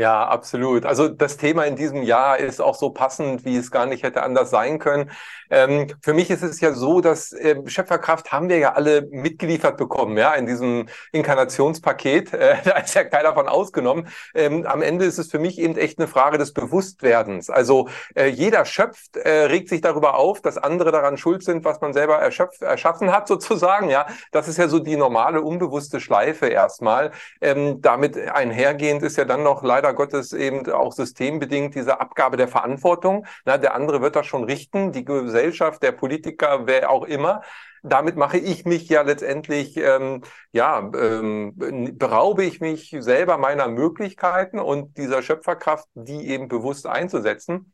Ja, absolut. Also das Thema in diesem Jahr ist auch so passend, wie es gar nicht hätte anders sein können. Ähm, für mich ist es ja so, dass äh, Schöpferkraft haben wir ja alle mitgeliefert bekommen, ja, in diesem Inkarnationspaket. <laughs> Äh, da ist ja keiner von ausgenommen. Ähm, am Ende ist es für mich eben echt eine Frage des Bewusstwerdens. Also äh, jeder schöpft, äh, regt sich darüber auf, dass andere daran schuld sind, was man selber erschöpft, erschaffen hat, <laughs> sozusagen. Ja, das ist ja so die normale unbewusste Schleife erstmal. Ähm, damit einhergehend ist ja dann noch leider leider Gottes eben auch systembedingt diese Abgabe der Verantwortung. Na, der andere wird das schon richten, die Gesellschaft, der Politiker, wer auch immer. Damit mache ich mich ja letztendlich, ähm, ja, ähm, beraube ich mich selber meiner Möglichkeiten und dieser Schöpferkraft, die eben bewusst einzusetzen.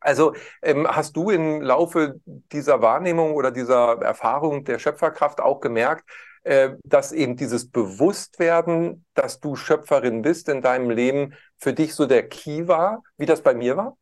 Also ähm, hast du im Laufe dieser Wahrnehmung oder dieser Erfahrung der Schöpferkraft auch gemerkt, äh, dass eben dieses Bewusstwerden, dass du Schöpferin bist in deinem Leben, für dich so der Key war, wie das bei mir war?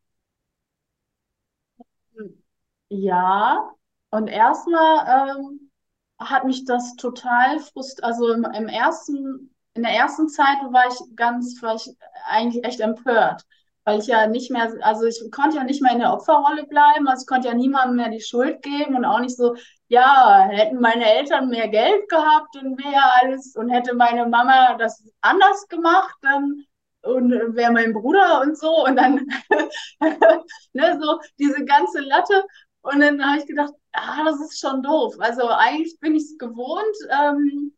Ja, und erstmal ähm, hat mich das total frust, also im, im, ersten, in der ersten Zeit war ich ganz, war ich eigentlich echt empört weil ich ja nicht mehr, also ich konnte ja nicht mehr in der Opferrolle bleiben, also ich konnte ja niemandem mehr die Schuld geben und auch nicht so, ja, hätten meine Eltern mehr Geld gehabt und wäre alles und hätte meine Mama das anders gemacht, dann und wäre mein Bruder und so und dann <laughs> ne, so diese ganze Latte und dann habe ich gedacht, ah, das ist schon doof. Also eigentlich bin ich es gewohnt, ähm,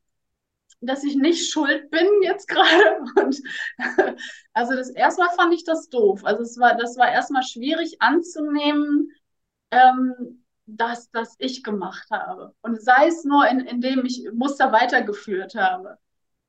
dass ich nicht schuld bin jetzt gerade. <laughs> Und also das erstmal fand ich das doof. Also es war, das war erstmal schwierig anzunehmen, ähm, dass das ich gemacht habe. Und sei es nur, in, indem ich Muster weitergeführt habe.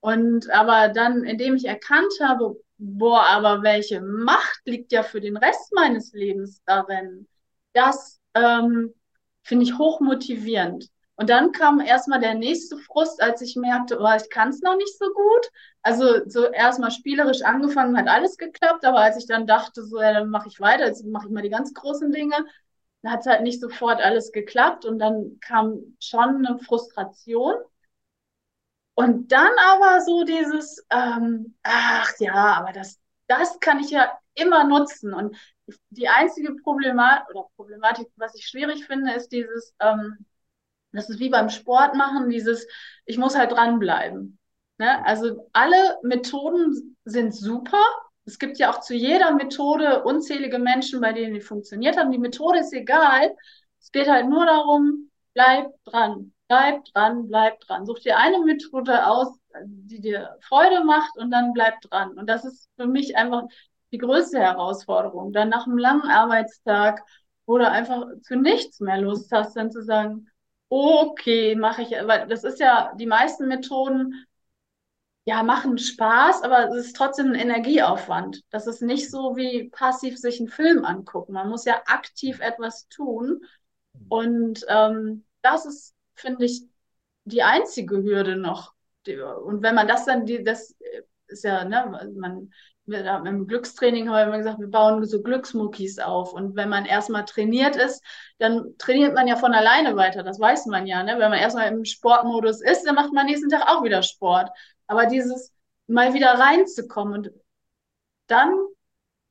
Und aber dann, indem ich erkannt habe, boah, aber welche Macht liegt ja für den Rest meines Lebens darin, das ähm, finde ich hochmotivierend. Und dann kam erstmal der nächste Frust, als ich merkte, oh, ich kann es noch nicht so gut. Also so erstmal spielerisch angefangen, hat alles geklappt, aber als ich dann dachte, so, ja, dann mache ich weiter, jetzt mache ich mal die ganz großen Dinge, dann hat es halt nicht sofort alles geklappt und dann kam schon eine Frustration. Und dann aber so dieses, ähm, ach ja, aber das, das kann ich ja immer nutzen. Und die einzige Problematik oder Problematik, was ich schwierig finde, ist dieses, ähm, das ist wie beim Sport machen, dieses, ich muss halt dranbleiben. Ne? Also alle Methoden sind super. Es gibt ja auch zu jeder Methode unzählige Menschen, bei denen die funktioniert haben. Die Methode ist egal. Es geht halt nur darum, bleib dran, bleib dran, bleib dran. Such dir eine Methode aus, die dir Freude macht und dann bleib dran. Und das ist für mich einfach die größte Herausforderung. Dann nach einem langen Arbeitstag, wo du einfach zu nichts mehr Lust hast, dann zu sagen, okay, mache ich, weil das ist ja, die meisten Methoden, ja, machen Spaß, aber es ist trotzdem ein Energieaufwand. Das ist nicht so wie passiv sich einen Film angucken. Man muss ja aktiv etwas tun. Und ähm, das ist, finde ich, die einzige Hürde noch. Und wenn man das dann, die, das ist ja, ne, man im Glückstraining haben wir immer gesagt, wir bauen so Glücksmuckis auf. Und wenn man erstmal trainiert ist, dann trainiert man ja von alleine weiter. Das weiß man ja. Ne? Wenn man erstmal im Sportmodus ist, dann macht man nächsten Tag auch wieder Sport. Aber dieses mal wieder reinzukommen und dann,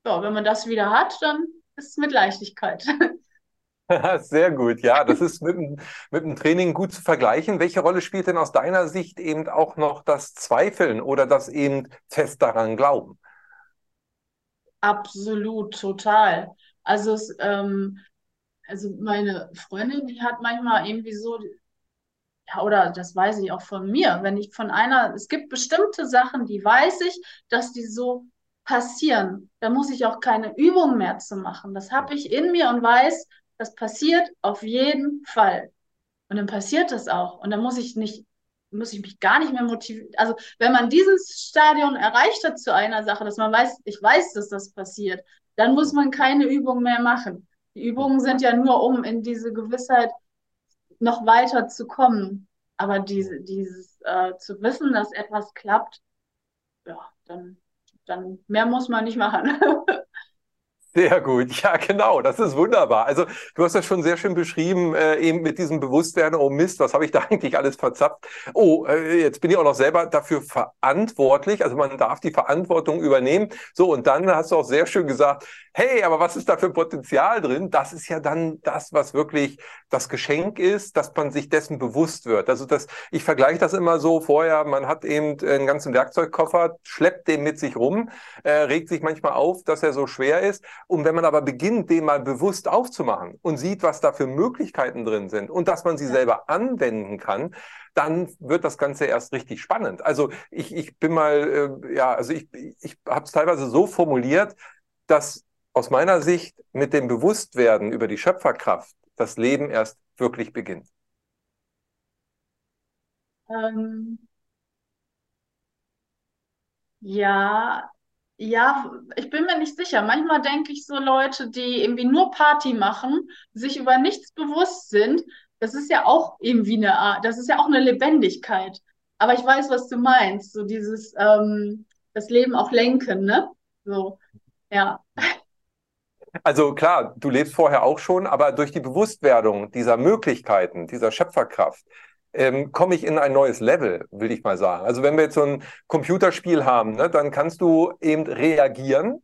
ja, wenn man das wieder hat, dann ist es mit Leichtigkeit. <laughs> <laughs> Sehr gut, ja, das ist mit, mit dem Training gut zu vergleichen. Welche Rolle spielt denn aus deiner Sicht eben auch noch das Zweifeln oder das eben fest daran glauben? Absolut, total. Also, es, ähm, also meine Freundin, die hat manchmal irgendwie so, ja, oder das weiß ich auch von mir, wenn ich von einer, es gibt bestimmte Sachen, die weiß ich, dass die so passieren. Da muss ich auch keine Übung mehr zu machen. Das habe ich in mir und weiß, das passiert auf jeden Fall. Und dann passiert das auch. Und dann muss ich nicht muss ich mich gar nicht mehr motivieren. Also wenn man dieses Stadion erreicht hat zu einer Sache, dass man weiß, ich weiß, dass das passiert, dann muss man keine Übung mehr machen. Die Übungen sind ja nur, um in diese Gewissheit noch weiter zu kommen. Aber diese, dieses äh, zu wissen, dass etwas klappt, ja, dann, dann mehr muss man nicht machen. <laughs> Sehr gut, ja genau, das ist wunderbar. Also du hast das schon sehr schön beschrieben, äh, eben mit diesem Bewusstwerden, oh Mist, was habe ich da <laughs> eigentlich alles verzapft? Oh, äh, jetzt bin ich auch noch selber dafür verantwortlich, also man darf die Verantwortung übernehmen. So, und dann hast du auch sehr schön gesagt, hey, aber was ist da für Potenzial drin? Das ist ja dann das, was wirklich das Geschenk ist, dass man sich dessen bewusst wird. Also das, ich vergleiche das immer so vorher, man hat eben einen ganzen Werkzeugkoffer, schleppt den mit sich rum, äh, regt sich manchmal auf, dass er so schwer ist und wenn man aber beginnt, den mal bewusst aufzumachen und sieht, was da für Möglichkeiten drin sind und dass man sie selber anwenden kann, dann wird das Ganze erst richtig spannend. Also ich, ich bin mal, äh, ja, also ich, ich habe es teilweise so formuliert, dass aus meiner Sicht mit dem Bewusstwerden über die Schöpferkraft das Leben erst wirklich beginnt. Ähm, ja, ja, ich bin mir nicht sicher. Manchmal denke ich so Leute, die irgendwie nur Party machen, sich über nichts bewusst sind, das ist ja auch irgendwie eine Art, das ist ja auch eine Lebendigkeit. Aber ich weiß, was du meinst, so dieses ähm, das Leben auch lenken, ne? So, ja. Also klar, du lebst vorher auch schon, aber durch die Bewusstwerdung dieser Möglichkeiten, dieser Schöpferkraft, ähm, komme ich in ein neues Level, will ich mal sagen. Also wenn wir jetzt so ein Computerspiel haben, ne, dann kannst du eben reagieren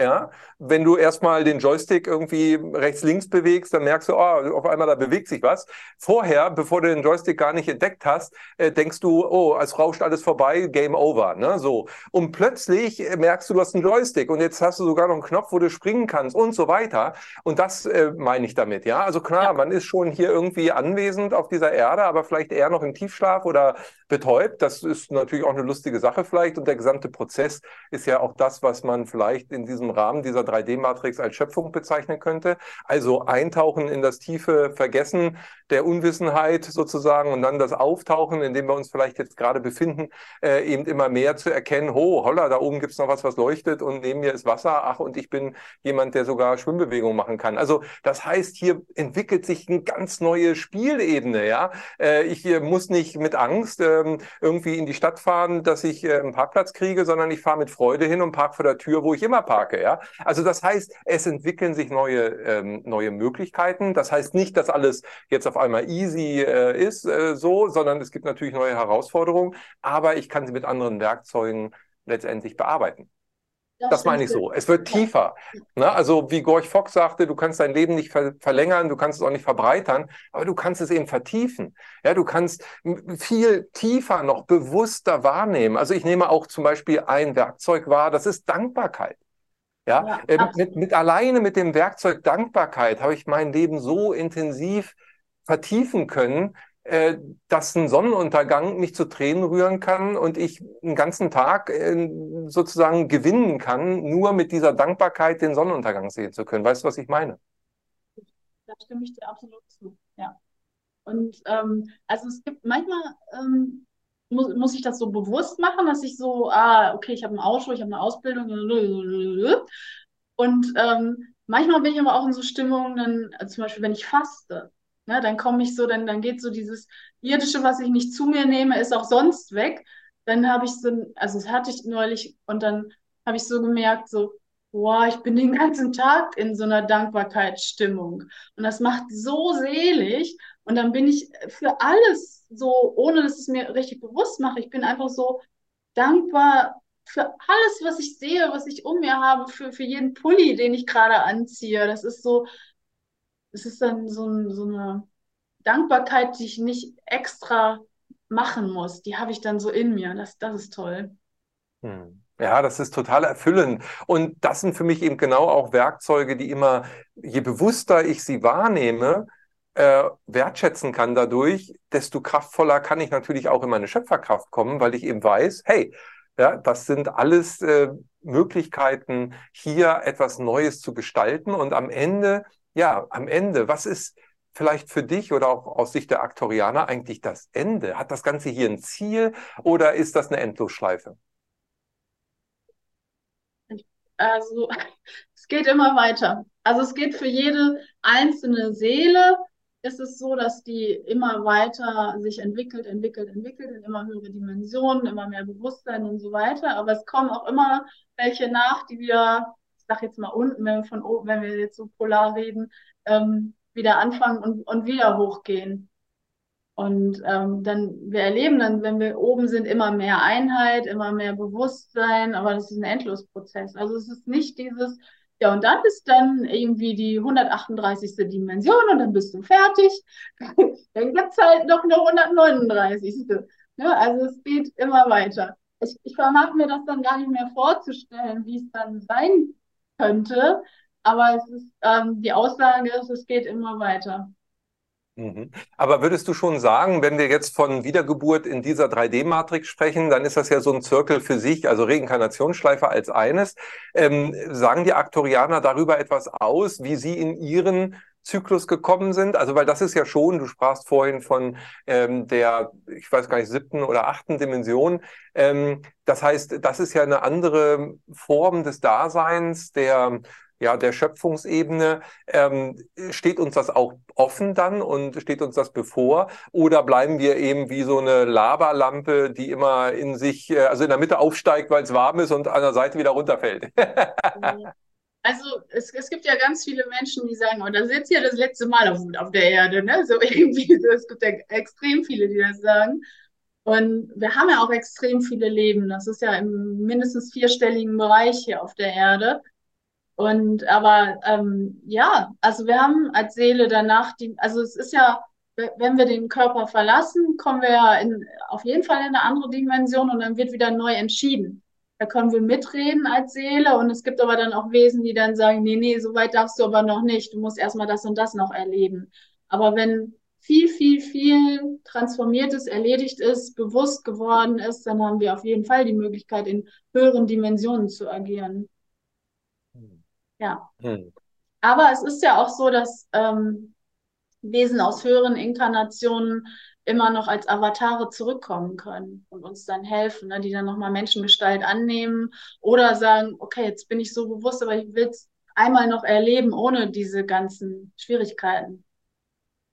ja, wenn du erstmal den Joystick irgendwie rechts-links bewegst, dann merkst du, oh, auf einmal da bewegt sich was. Vorher, bevor du den Joystick gar nicht entdeckt hast, äh, denkst du, oh, es rauscht alles vorbei, Game over, ne, so. Und plötzlich merkst du, du hast einen Joystick und jetzt hast du sogar noch einen Knopf, wo du springen kannst und so weiter. Und das äh, meine ich damit, ja. Also klar, ja. man ist schon hier irgendwie anwesend auf dieser Erde, aber vielleicht eher noch im Tiefschlaf oder betäubt. Das ist natürlich auch eine lustige Sache vielleicht und der gesamte Prozess ist ja auch das, was man vielleicht in diesem Rahmen dieser 3D-Matrix als Schöpfung bezeichnen könnte. Also eintauchen in das tiefe Vergessen der Unwissenheit sozusagen und dann das Auftauchen, in dem wir uns vielleicht jetzt gerade befinden, äh, eben immer mehr zu erkennen, ho, holla, da oben gibt es noch was, was leuchtet und neben mir ist Wasser, ach, und ich bin jemand, der sogar Schwimmbewegungen machen kann. Also das heißt, hier entwickelt sich eine ganz neue Spielebene, ja. Äh, ich äh, muss nicht mit Angst ähm, irgendwie in die Stadt fahren, dass ich äh, einen Parkplatz kriege, sondern ich fahre mit Freude hin und parke vor der Tür, wo ich immer parke, ja. Also das heißt, es entwickeln sich neue, ähm, neue Möglichkeiten. Das heißt nicht, dass alles jetzt auf einmal easy äh, ist, äh, so, sondern es gibt natürlich neue Herausforderungen, aber ich kann sie mit anderen Werkzeugen letztendlich bearbeiten. Das, das meine ich so. Es wird tiefer. Ne? Also wie Gorch Fox sagte, du kannst dein Leben nicht ver verlängern, du kannst es auch nicht verbreitern, aber du kannst es eben vertiefen. Ja, du kannst viel tiefer, noch bewusster wahrnehmen. Also ich nehme auch zum Beispiel ein Werkzeug wahr, das ist Dankbarkeit. Ja, ja äh, mit, mit alleine mit dem Werkzeug Dankbarkeit habe ich mein Leben so intensiv vertiefen können, äh, dass ein Sonnenuntergang mich zu Tränen rühren kann und ich einen ganzen Tag äh, sozusagen gewinnen kann, nur mit dieser Dankbarkeit den Sonnenuntergang sehen zu können. Weißt du, was ich meine? Da stimme ich dir absolut zu. Ja. Und ähm, also es gibt manchmal ähm, muss, muss ich das so bewusst machen, dass ich so, ah, okay, ich habe ein Auto, ich habe eine Ausbildung und ähm, manchmal bin ich aber auch in so Stimmungen, also zum Beispiel, wenn ich faste, Ne, dann komme ich so, dann, dann geht so dieses irdische, was ich nicht zu mir nehme, ist auch sonst weg. Dann habe ich so, also das hatte ich neulich und dann habe ich so gemerkt, so, boah, ich bin den ganzen Tag in so einer Dankbarkeitsstimmung. Und das macht so selig. Und dann bin ich für alles so, ohne dass ich es mir richtig bewusst mache, ich bin einfach so dankbar für alles, was ich sehe, was ich um mir habe, für, für jeden Pulli, den ich gerade anziehe. Das ist so, es ist dann so, so eine Dankbarkeit, die ich nicht extra machen muss. Die habe ich dann so in mir. Das, das ist toll. Hm. Ja, das ist total erfüllend. Und das sind für mich eben genau auch Werkzeuge, die immer, je bewusster ich sie wahrnehme, äh, wertschätzen kann dadurch, desto kraftvoller kann ich natürlich auch in meine Schöpferkraft kommen, weil ich eben weiß, hey, ja, das sind alles äh, Möglichkeiten, hier etwas Neues zu gestalten. Und am Ende ja, am Ende, was ist vielleicht für dich oder auch aus Sicht der Aktorianer eigentlich das Ende? Hat das Ganze hier ein Ziel oder ist das eine Endlosschleife? Also, <laughs> es geht immer weiter. Also, es geht für jede einzelne Seele, ist es so, dass die immer weiter sich entwickelt, entwickelt, entwickelt in immer höhere Dimensionen, immer mehr Bewusstsein und so weiter. Aber es kommen auch immer welche nach, die wir sag jetzt mal unten, wenn wir von oben, wenn wir jetzt so polar reden, ähm, wieder anfangen und, und wieder hochgehen. Und ähm, dann, wir erleben dann, wenn wir oben sind, immer mehr Einheit, immer mehr Bewusstsein, aber das ist ein Endlosprozess. Also es ist nicht dieses, ja, und dann ist dann irgendwie die 138. Dimension und dann bist du fertig. <laughs> dann gibt es halt noch eine 139. Ja, also es geht immer weiter. Ich, ich vermag mir das dann gar nicht mehr vorzustellen, wie es dann sein könnte. Aber es ist, ähm, die Aussage ist, es geht immer weiter. Mhm. Aber würdest du schon sagen, wenn wir jetzt von Wiedergeburt in dieser 3D-Matrix sprechen, dann ist das ja so ein Zirkel für sich, also Reinkarnationsschleife als eines. Ähm, sagen die Aktorianer darüber etwas aus, wie sie in ihren Zyklus gekommen sind? Also, weil das ist ja schon, du sprachst vorhin von ähm, der, ich weiß gar nicht, siebten oder achten Dimension. Ähm, das heißt, das ist ja eine andere Form des Daseins, der ja, der Schöpfungsebene, ähm, steht uns das auch offen dann und steht uns das bevor? Oder bleiben wir eben wie so eine Lavalampe, die immer in sich, äh, also in der Mitte aufsteigt, weil es warm ist und an der Seite wieder runterfällt? <laughs> Also es, es gibt ja ganz viele Menschen, die sagen, oh, das ist jetzt ja das letzte Mal auf, auf der Erde, ne? So <laughs> irgendwie, so, es gibt ja extrem viele, die das sagen. Und wir haben ja auch extrem viele Leben. Das ist ja im mindestens vierstelligen Bereich hier auf der Erde. Und aber ähm, ja, also wir haben als Seele danach die, also es ist ja, wenn wir den Körper verlassen, kommen wir ja in, auf jeden Fall in eine andere Dimension und dann wird wieder neu entschieden. Da können wir mitreden als Seele und es gibt aber dann auch Wesen, die dann sagen, nee, nee, so weit darfst du aber noch nicht. Du musst erstmal das und das noch erleben. Aber wenn viel, viel, viel transformiertes, erledigt ist, bewusst geworden ist, dann haben wir auf jeden Fall die Möglichkeit, in höheren Dimensionen zu agieren. Ja. Hm. Aber es ist ja auch so, dass ähm, Wesen aus höheren Inkarnationen immer noch als Avatare zurückkommen können und uns dann helfen, ne? die dann nochmal Menschengestalt annehmen oder sagen, okay, jetzt bin ich so bewusst, aber ich will es einmal noch erleben ohne diese ganzen Schwierigkeiten.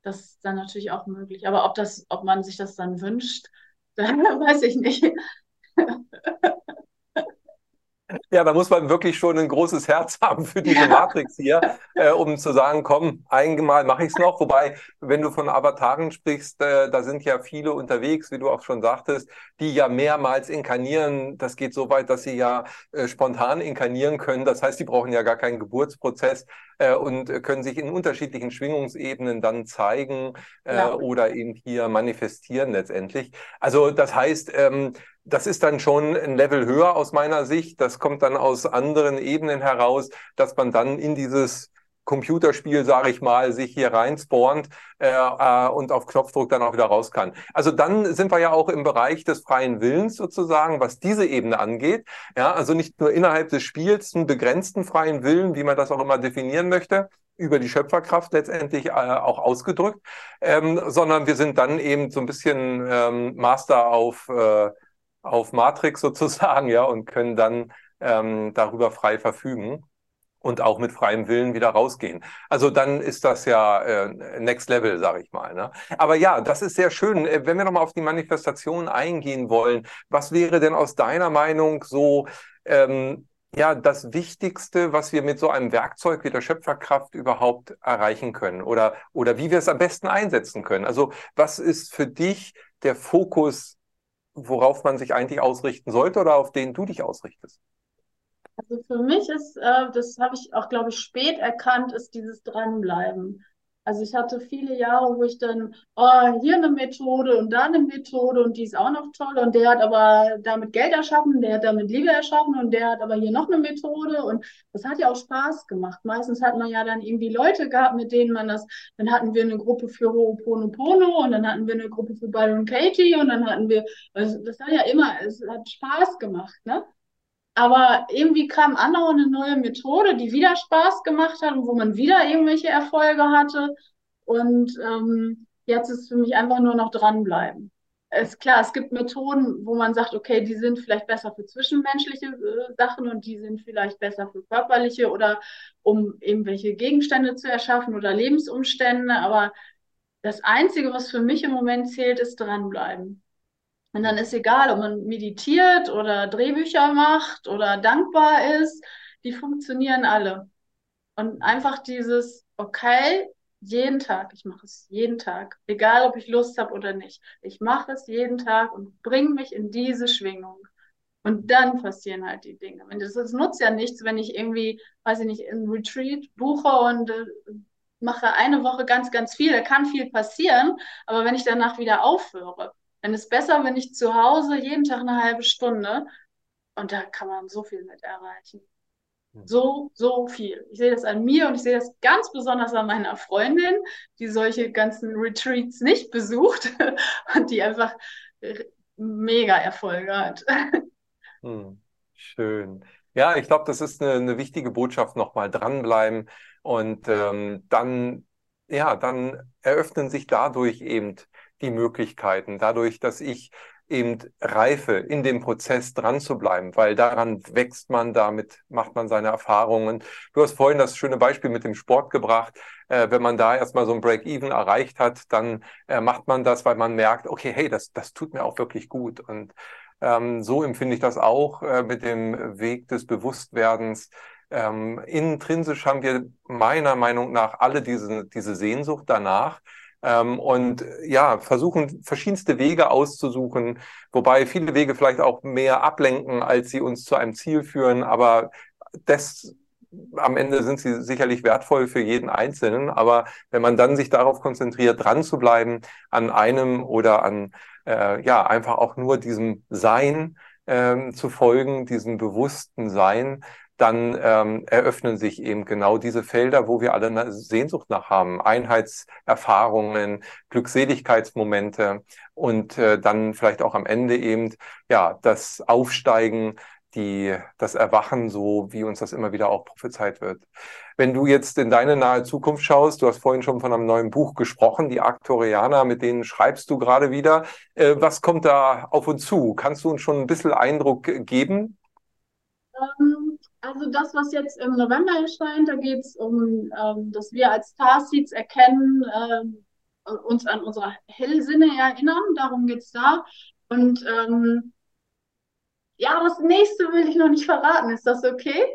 Das ist dann natürlich auch möglich. Aber ob das, ob man sich das dann wünscht, <laughs> weiß ich nicht. Ja, da muss man wirklich schon ein großes Herz <laughs> haben für diese Matrix hier, äh, um zu sagen, komm, einmal mache ich es noch. Wobei, wenn du von Avataren sprichst, äh, da sind ja viele unterwegs, wie du auch schon sagtest, die ja mehrmals inkarnieren. Das geht so weit, dass sie ja äh, spontan inkarnieren können. Das heißt, die brauchen ja gar keinen Geburtsprozess äh, und können sich in unterschiedlichen Schwingungsebenen dann zeigen äh, ja. oder eben hier manifestieren letztendlich. Also das heißt, ähm, das ist dann schon ein Level höher aus meiner Sicht. Das kommt dann aus anderen Ebenen heraus, dass man dann in dieses Computerspiel, sage ich mal, sich hier reinspawnt äh, äh, und auf Knopfdruck dann auch wieder raus kann. Also dann sind wir ja auch im Bereich des freien Willens sozusagen, was diese Ebene angeht. Ja, also nicht nur innerhalb des Spiels einen begrenzten freien Willen, wie man das auch immer definieren möchte, über die Schöpferkraft letztendlich äh, auch ausgedrückt, ähm, sondern wir sind dann eben so ein bisschen ähm, Master auf äh, auf Matrix <laughs> sozusagen, ja, und können dann ähm, darüber frei verfügen und auch mit freiem Willen wieder rausgehen. Also dann ist das ja äh, Next Level, sage ich mal. Ne? Aber ja, das ist sehr schön. Äh, wenn wir nochmal auf die Manifestation eingehen wollen, was wäre denn aus deiner Meinung so ähm, ja das Wichtigste, was wir mit so einem Werkzeug wie der Schöpferkraft überhaupt erreichen können oder oder wie wir es am besten einsetzen können? Also was ist für dich der Fokus worauf man sich eigentlich ausrichten sollte oder auf den du dich ausrichtest? Also für mich ist, äh, das habe ich auch, glaube ich, spät erkannt, ist dieses Dranbleiben. Also ich hatte viele Jahre, wo ich dann, oh, hier eine Methode und da eine Methode und die ist auch noch toll und der hat aber damit Geld erschaffen, der hat damit Liebe erschaffen und der hat aber hier noch eine Methode und das hat ja auch Spaß gemacht. Meistens hat man ja dann irgendwie Leute gehabt, mit denen man das, dann hatten wir eine Gruppe für Ho'oponopono und dann hatten wir eine Gruppe für Byron Katie und dann hatten wir, also das hat ja immer, es hat Spaß gemacht, ne? Aber irgendwie kam andauernd eine neue Methode, die wieder Spaß gemacht hat und wo man wieder irgendwelche Erfolge hatte. Und ähm, jetzt ist für mich einfach nur noch dranbleiben. Ist klar, es gibt Methoden, wo man sagt, okay, die sind vielleicht besser für zwischenmenschliche äh, Sachen und die sind vielleicht besser für körperliche oder um irgendwelche Gegenstände zu erschaffen oder Lebensumstände. Aber das Einzige, was für mich im Moment zählt, ist dranbleiben. Und dann ist egal, ob man meditiert oder Drehbücher macht oder dankbar ist. die funktionieren alle. Und einfach dieses, okay, jeden Tag, ich mache es jeden Tag, egal ob ich Lust habe oder nicht. Ich mache es jeden Tag und bringe mich in diese Schwingung. Und dann passieren halt die Dinge. Das, das nutzt ja nichts, wenn ich irgendwie, weiß ich nicht, ein Retreat buche und äh, mache eine Woche ganz, ganz viel. Da kann viel passieren, aber wenn ich danach wieder aufhöre, dann ist es besser, wenn ich zu Hause jeden Tag eine halbe Stunde und da kann man so viel mit erreichen. Hm. So, so viel. Ich sehe das an mir und ich sehe das ganz besonders an meiner Freundin, die solche ganzen Retreats nicht besucht <laughs> und die einfach mega Erfolge hat. <laughs> Hm, schön. Ja, ich glaube, das ist eine, eine wichtige Botschaft, nochmal dranbleiben und ähm, dann, ja, dann eröffnen sich dadurch eben die Möglichkeiten, dadurch, dass ich eben reife, in dem Prozess dran zu bleiben, weil daran wächst man, damit macht man seine Erfahrungen. Du hast vorhin das schöne Beispiel mit dem Sport gebracht. Äh, wenn man da erstmal so ein Break-Even erreicht hat, dann äh, macht man das, weil man merkt, okay, hey, das, das tut mir auch wirklich gut. Und ähm, so empfinde ich das auch äh, mit dem Weg des Bewusstwerdens. Ähm, intrinsisch haben wir meiner Meinung nach alle diese, diese Sehnsucht danach. Ähm, und ja, versuchen verschiedenste Wege auszusuchen, wobei viele Wege vielleicht auch mehr ablenken, als sie uns zu einem Ziel führen. Aber das am Ende sind sie sicherlich wertvoll für jeden Einzelnen, aber wenn man dann sich darauf konzentriert, dran zu bleiben an einem oder an äh, ja einfach auch nur diesem Sein ähm, zu folgen, diesem bewussten Sein, dann ähm, eröffnen sich eben genau diese Felder, wo wir alle eine Sehnsucht nach haben. Einheitserfahrungen, Glückseligkeitsmomente und äh, dann vielleicht auch am Ende eben ja das Aufsteigen die, das Erwachen, so wie uns das immer wieder auch prophezeit wird. Wenn du jetzt in deine nahe Zukunft schaust, du hast vorhin schon von einem neuen Buch gesprochen, die Aktorianer, mit denen schreibst du gerade wieder. Äh, was kommt da auf uns zu? Kannst du uns schon ein bisschen Eindruck geben? Ähm, also das, was jetzt im November erscheint, da geht es um, ähm, dass wir als Starseeds erkennen, äh, uns an unsere Hellsinne erinnern. Darum geht es da. Und ähm, ja, das nächste will ich noch nicht verraten. Ist das okay?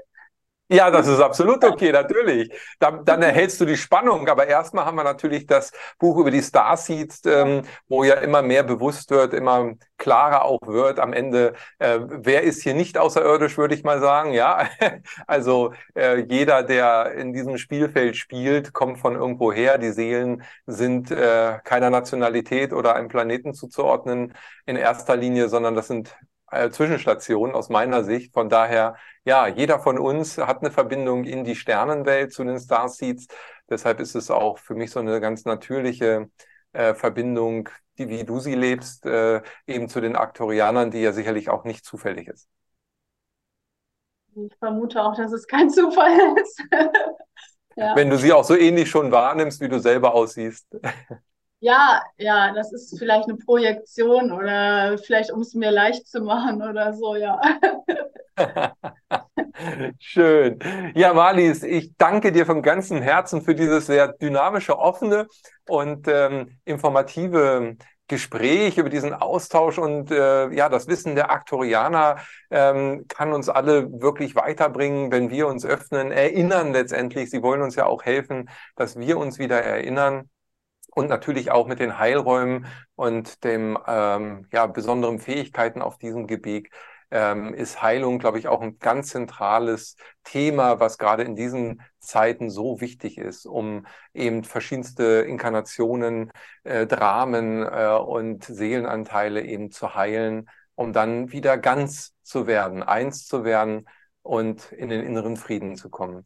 Ja, das ist absolut okay, natürlich. Dann, dann erhältst du die Spannung. Aber erstmal haben wir natürlich das Buch über die Starseeds, ähm, wo ja immer mehr bewusst wird, immer klarer auch wird am Ende, äh, wer ist hier nicht außerirdisch, würde ich mal sagen. Ja, <laughs> also äh, jeder, der in diesem Spielfeld spielt, kommt von irgendwo her. Die Seelen sind äh, keiner Nationalität oder einem Planeten zuzuordnen in erster Linie, sondern das sind äh, Zwischenstation aus meiner Sicht. Von daher, ja, jeder von uns hat eine Verbindung in die Sternenwelt zu den Starseeds. Deshalb ist es auch für mich so eine ganz natürliche äh, Verbindung, die, wie du sie lebst, äh, eben zu den Aktorianern, die ja sicherlich auch nicht zufällig ist. Ich vermute auch, dass es kein Zufall ist. <laughs> ja. Wenn du sie auch so ähnlich schon wahrnimmst, wie du selber aussiehst. Ja, ja, das ist vielleicht eine Projektion oder vielleicht, um es mir leicht zu machen oder so, ja. <laughs> Schön. Ja, Marlies, ich danke dir von ganzem Herzen für dieses sehr dynamische, offene und ähm, informative Gespräch, über diesen Austausch und äh, ja, das Wissen der Aktorianer ähm, kann uns alle wirklich weiterbringen, wenn wir uns öffnen, erinnern letztendlich. Sie wollen uns ja auch helfen, dass wir uns wieder erinnern und natürlich auch mit den Heilräumen und dem ähm, ja, besonderen Fähigkeiten auf diesem Gebiet ähm, ist Heilung, glaube ich, auch ein ganz zentrales Thema, was gerade in diesen Zeiten so wichtig ist, um eben verschiedenste Inkarnationen, äh, Dramen äh, und Seelenanteile eben zu heilen, um dann wieder ganz zu werden, eins zu werden und in den inneren Frieden zu kommen.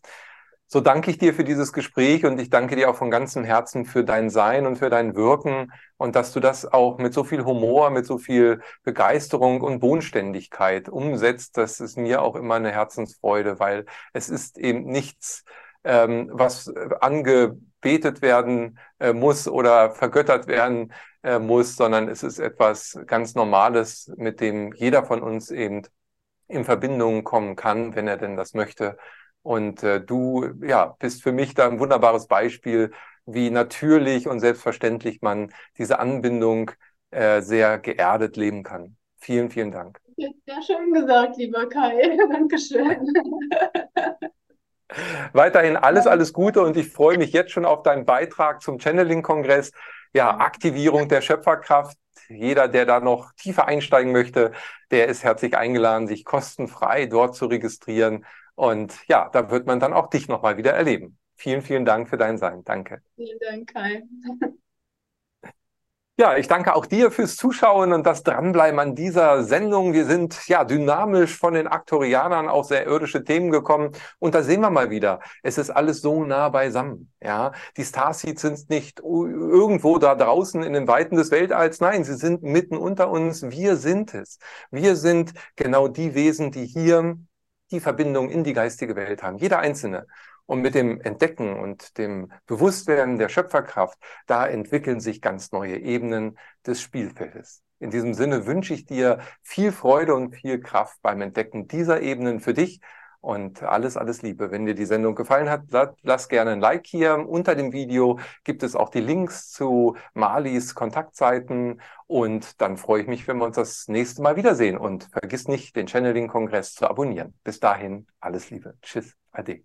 So danke ich dir für dieses Gespräch und ich danke dir auch von ganzem Herzen für dein Sein und für dein Wirken und dass du das auch mit so viel Humor, mit so viel Begeisterung und Bodenständigkeit umsetzt. Das ist mir auch immer eine Herzensfreude, weil es ist eben nichts, ähm, was angebetet werden äh, muss oder vergöttert werden äh, muss, sondern es ist etwas ganz Normales, mit dem jeder von uns eben in Verbindung kommen kann, wenn er denn das möchte. Und äh, du ja, bist für mich da ein wunderbares Beispiel, wie natürlich und selbstverständlich man diese Anbindung äh, sehr geerdet leben kann. Vielen, vielen Dank. Sehr schön gesagt, lieber Kai. <laughs> Dankeschön. <laughs> Weiterhin alles, alles Gute und ich freue mich jetzt schon auf deinen Beitrag zum Channeling-Kongress. Ja, Aktivierung der Schöpferkraft. Jeder, der da noch tiefer einsteigen möchte, der ist herzlich eingeladen, sich kostenfrei dort zu registrieren. Und ja, da wird man dann auch dich nochmal wieder erleben. Vielen, vielen Dank für dein Sein. Danke. Vielen Dank, Kai. <laughs> Ja, ich danke auch dir fürs Zuschauen und das Dranbleiben an dieser Sendung. Wir sind ja dynamisch von den Aktorianern auf sehr irdische Themen gekommen und da sehen wir mal wieder, es ist alles so nah beisammen. Ja, die Starseeds sind nicht irgendwo da draußen in den Weiten des Weltalls. Nein, sie sind mitten unter uns. Wir sind es. Wir sind genau die Wesen, die hier die Verbindung in die geistige Welt haben. Jeder Einzelne. Und mit dem Entdecken und dem Bewusstwerden der Schöpferkraft, da entwickeln sich ganz neue Ebenen des Spielfeldes. In diesem Sinne wünsche ich dir viel Freude und viel Kraft beim Entdecken dieser Ebenen für dich und alles, alles Liebe. Wenn dir die Sendung gefallen hat, lass gerne ein Like hier. Unter dem Video gibt es auch die Links zu Malis Kontaktseiten und dann freue ich mich, wenn wir uns das nächste Mal wiedersehen und vergiss nicht, den Channeling-Kongress zu abonnieren. Bis dahin, alles Liebe. Tschüss. Ade.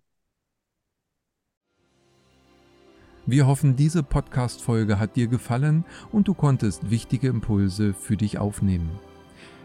Wir hoffen, diese Podcast-Folge hat dir gefallen und du konntest wichtige Impulse für dich aufnehmen.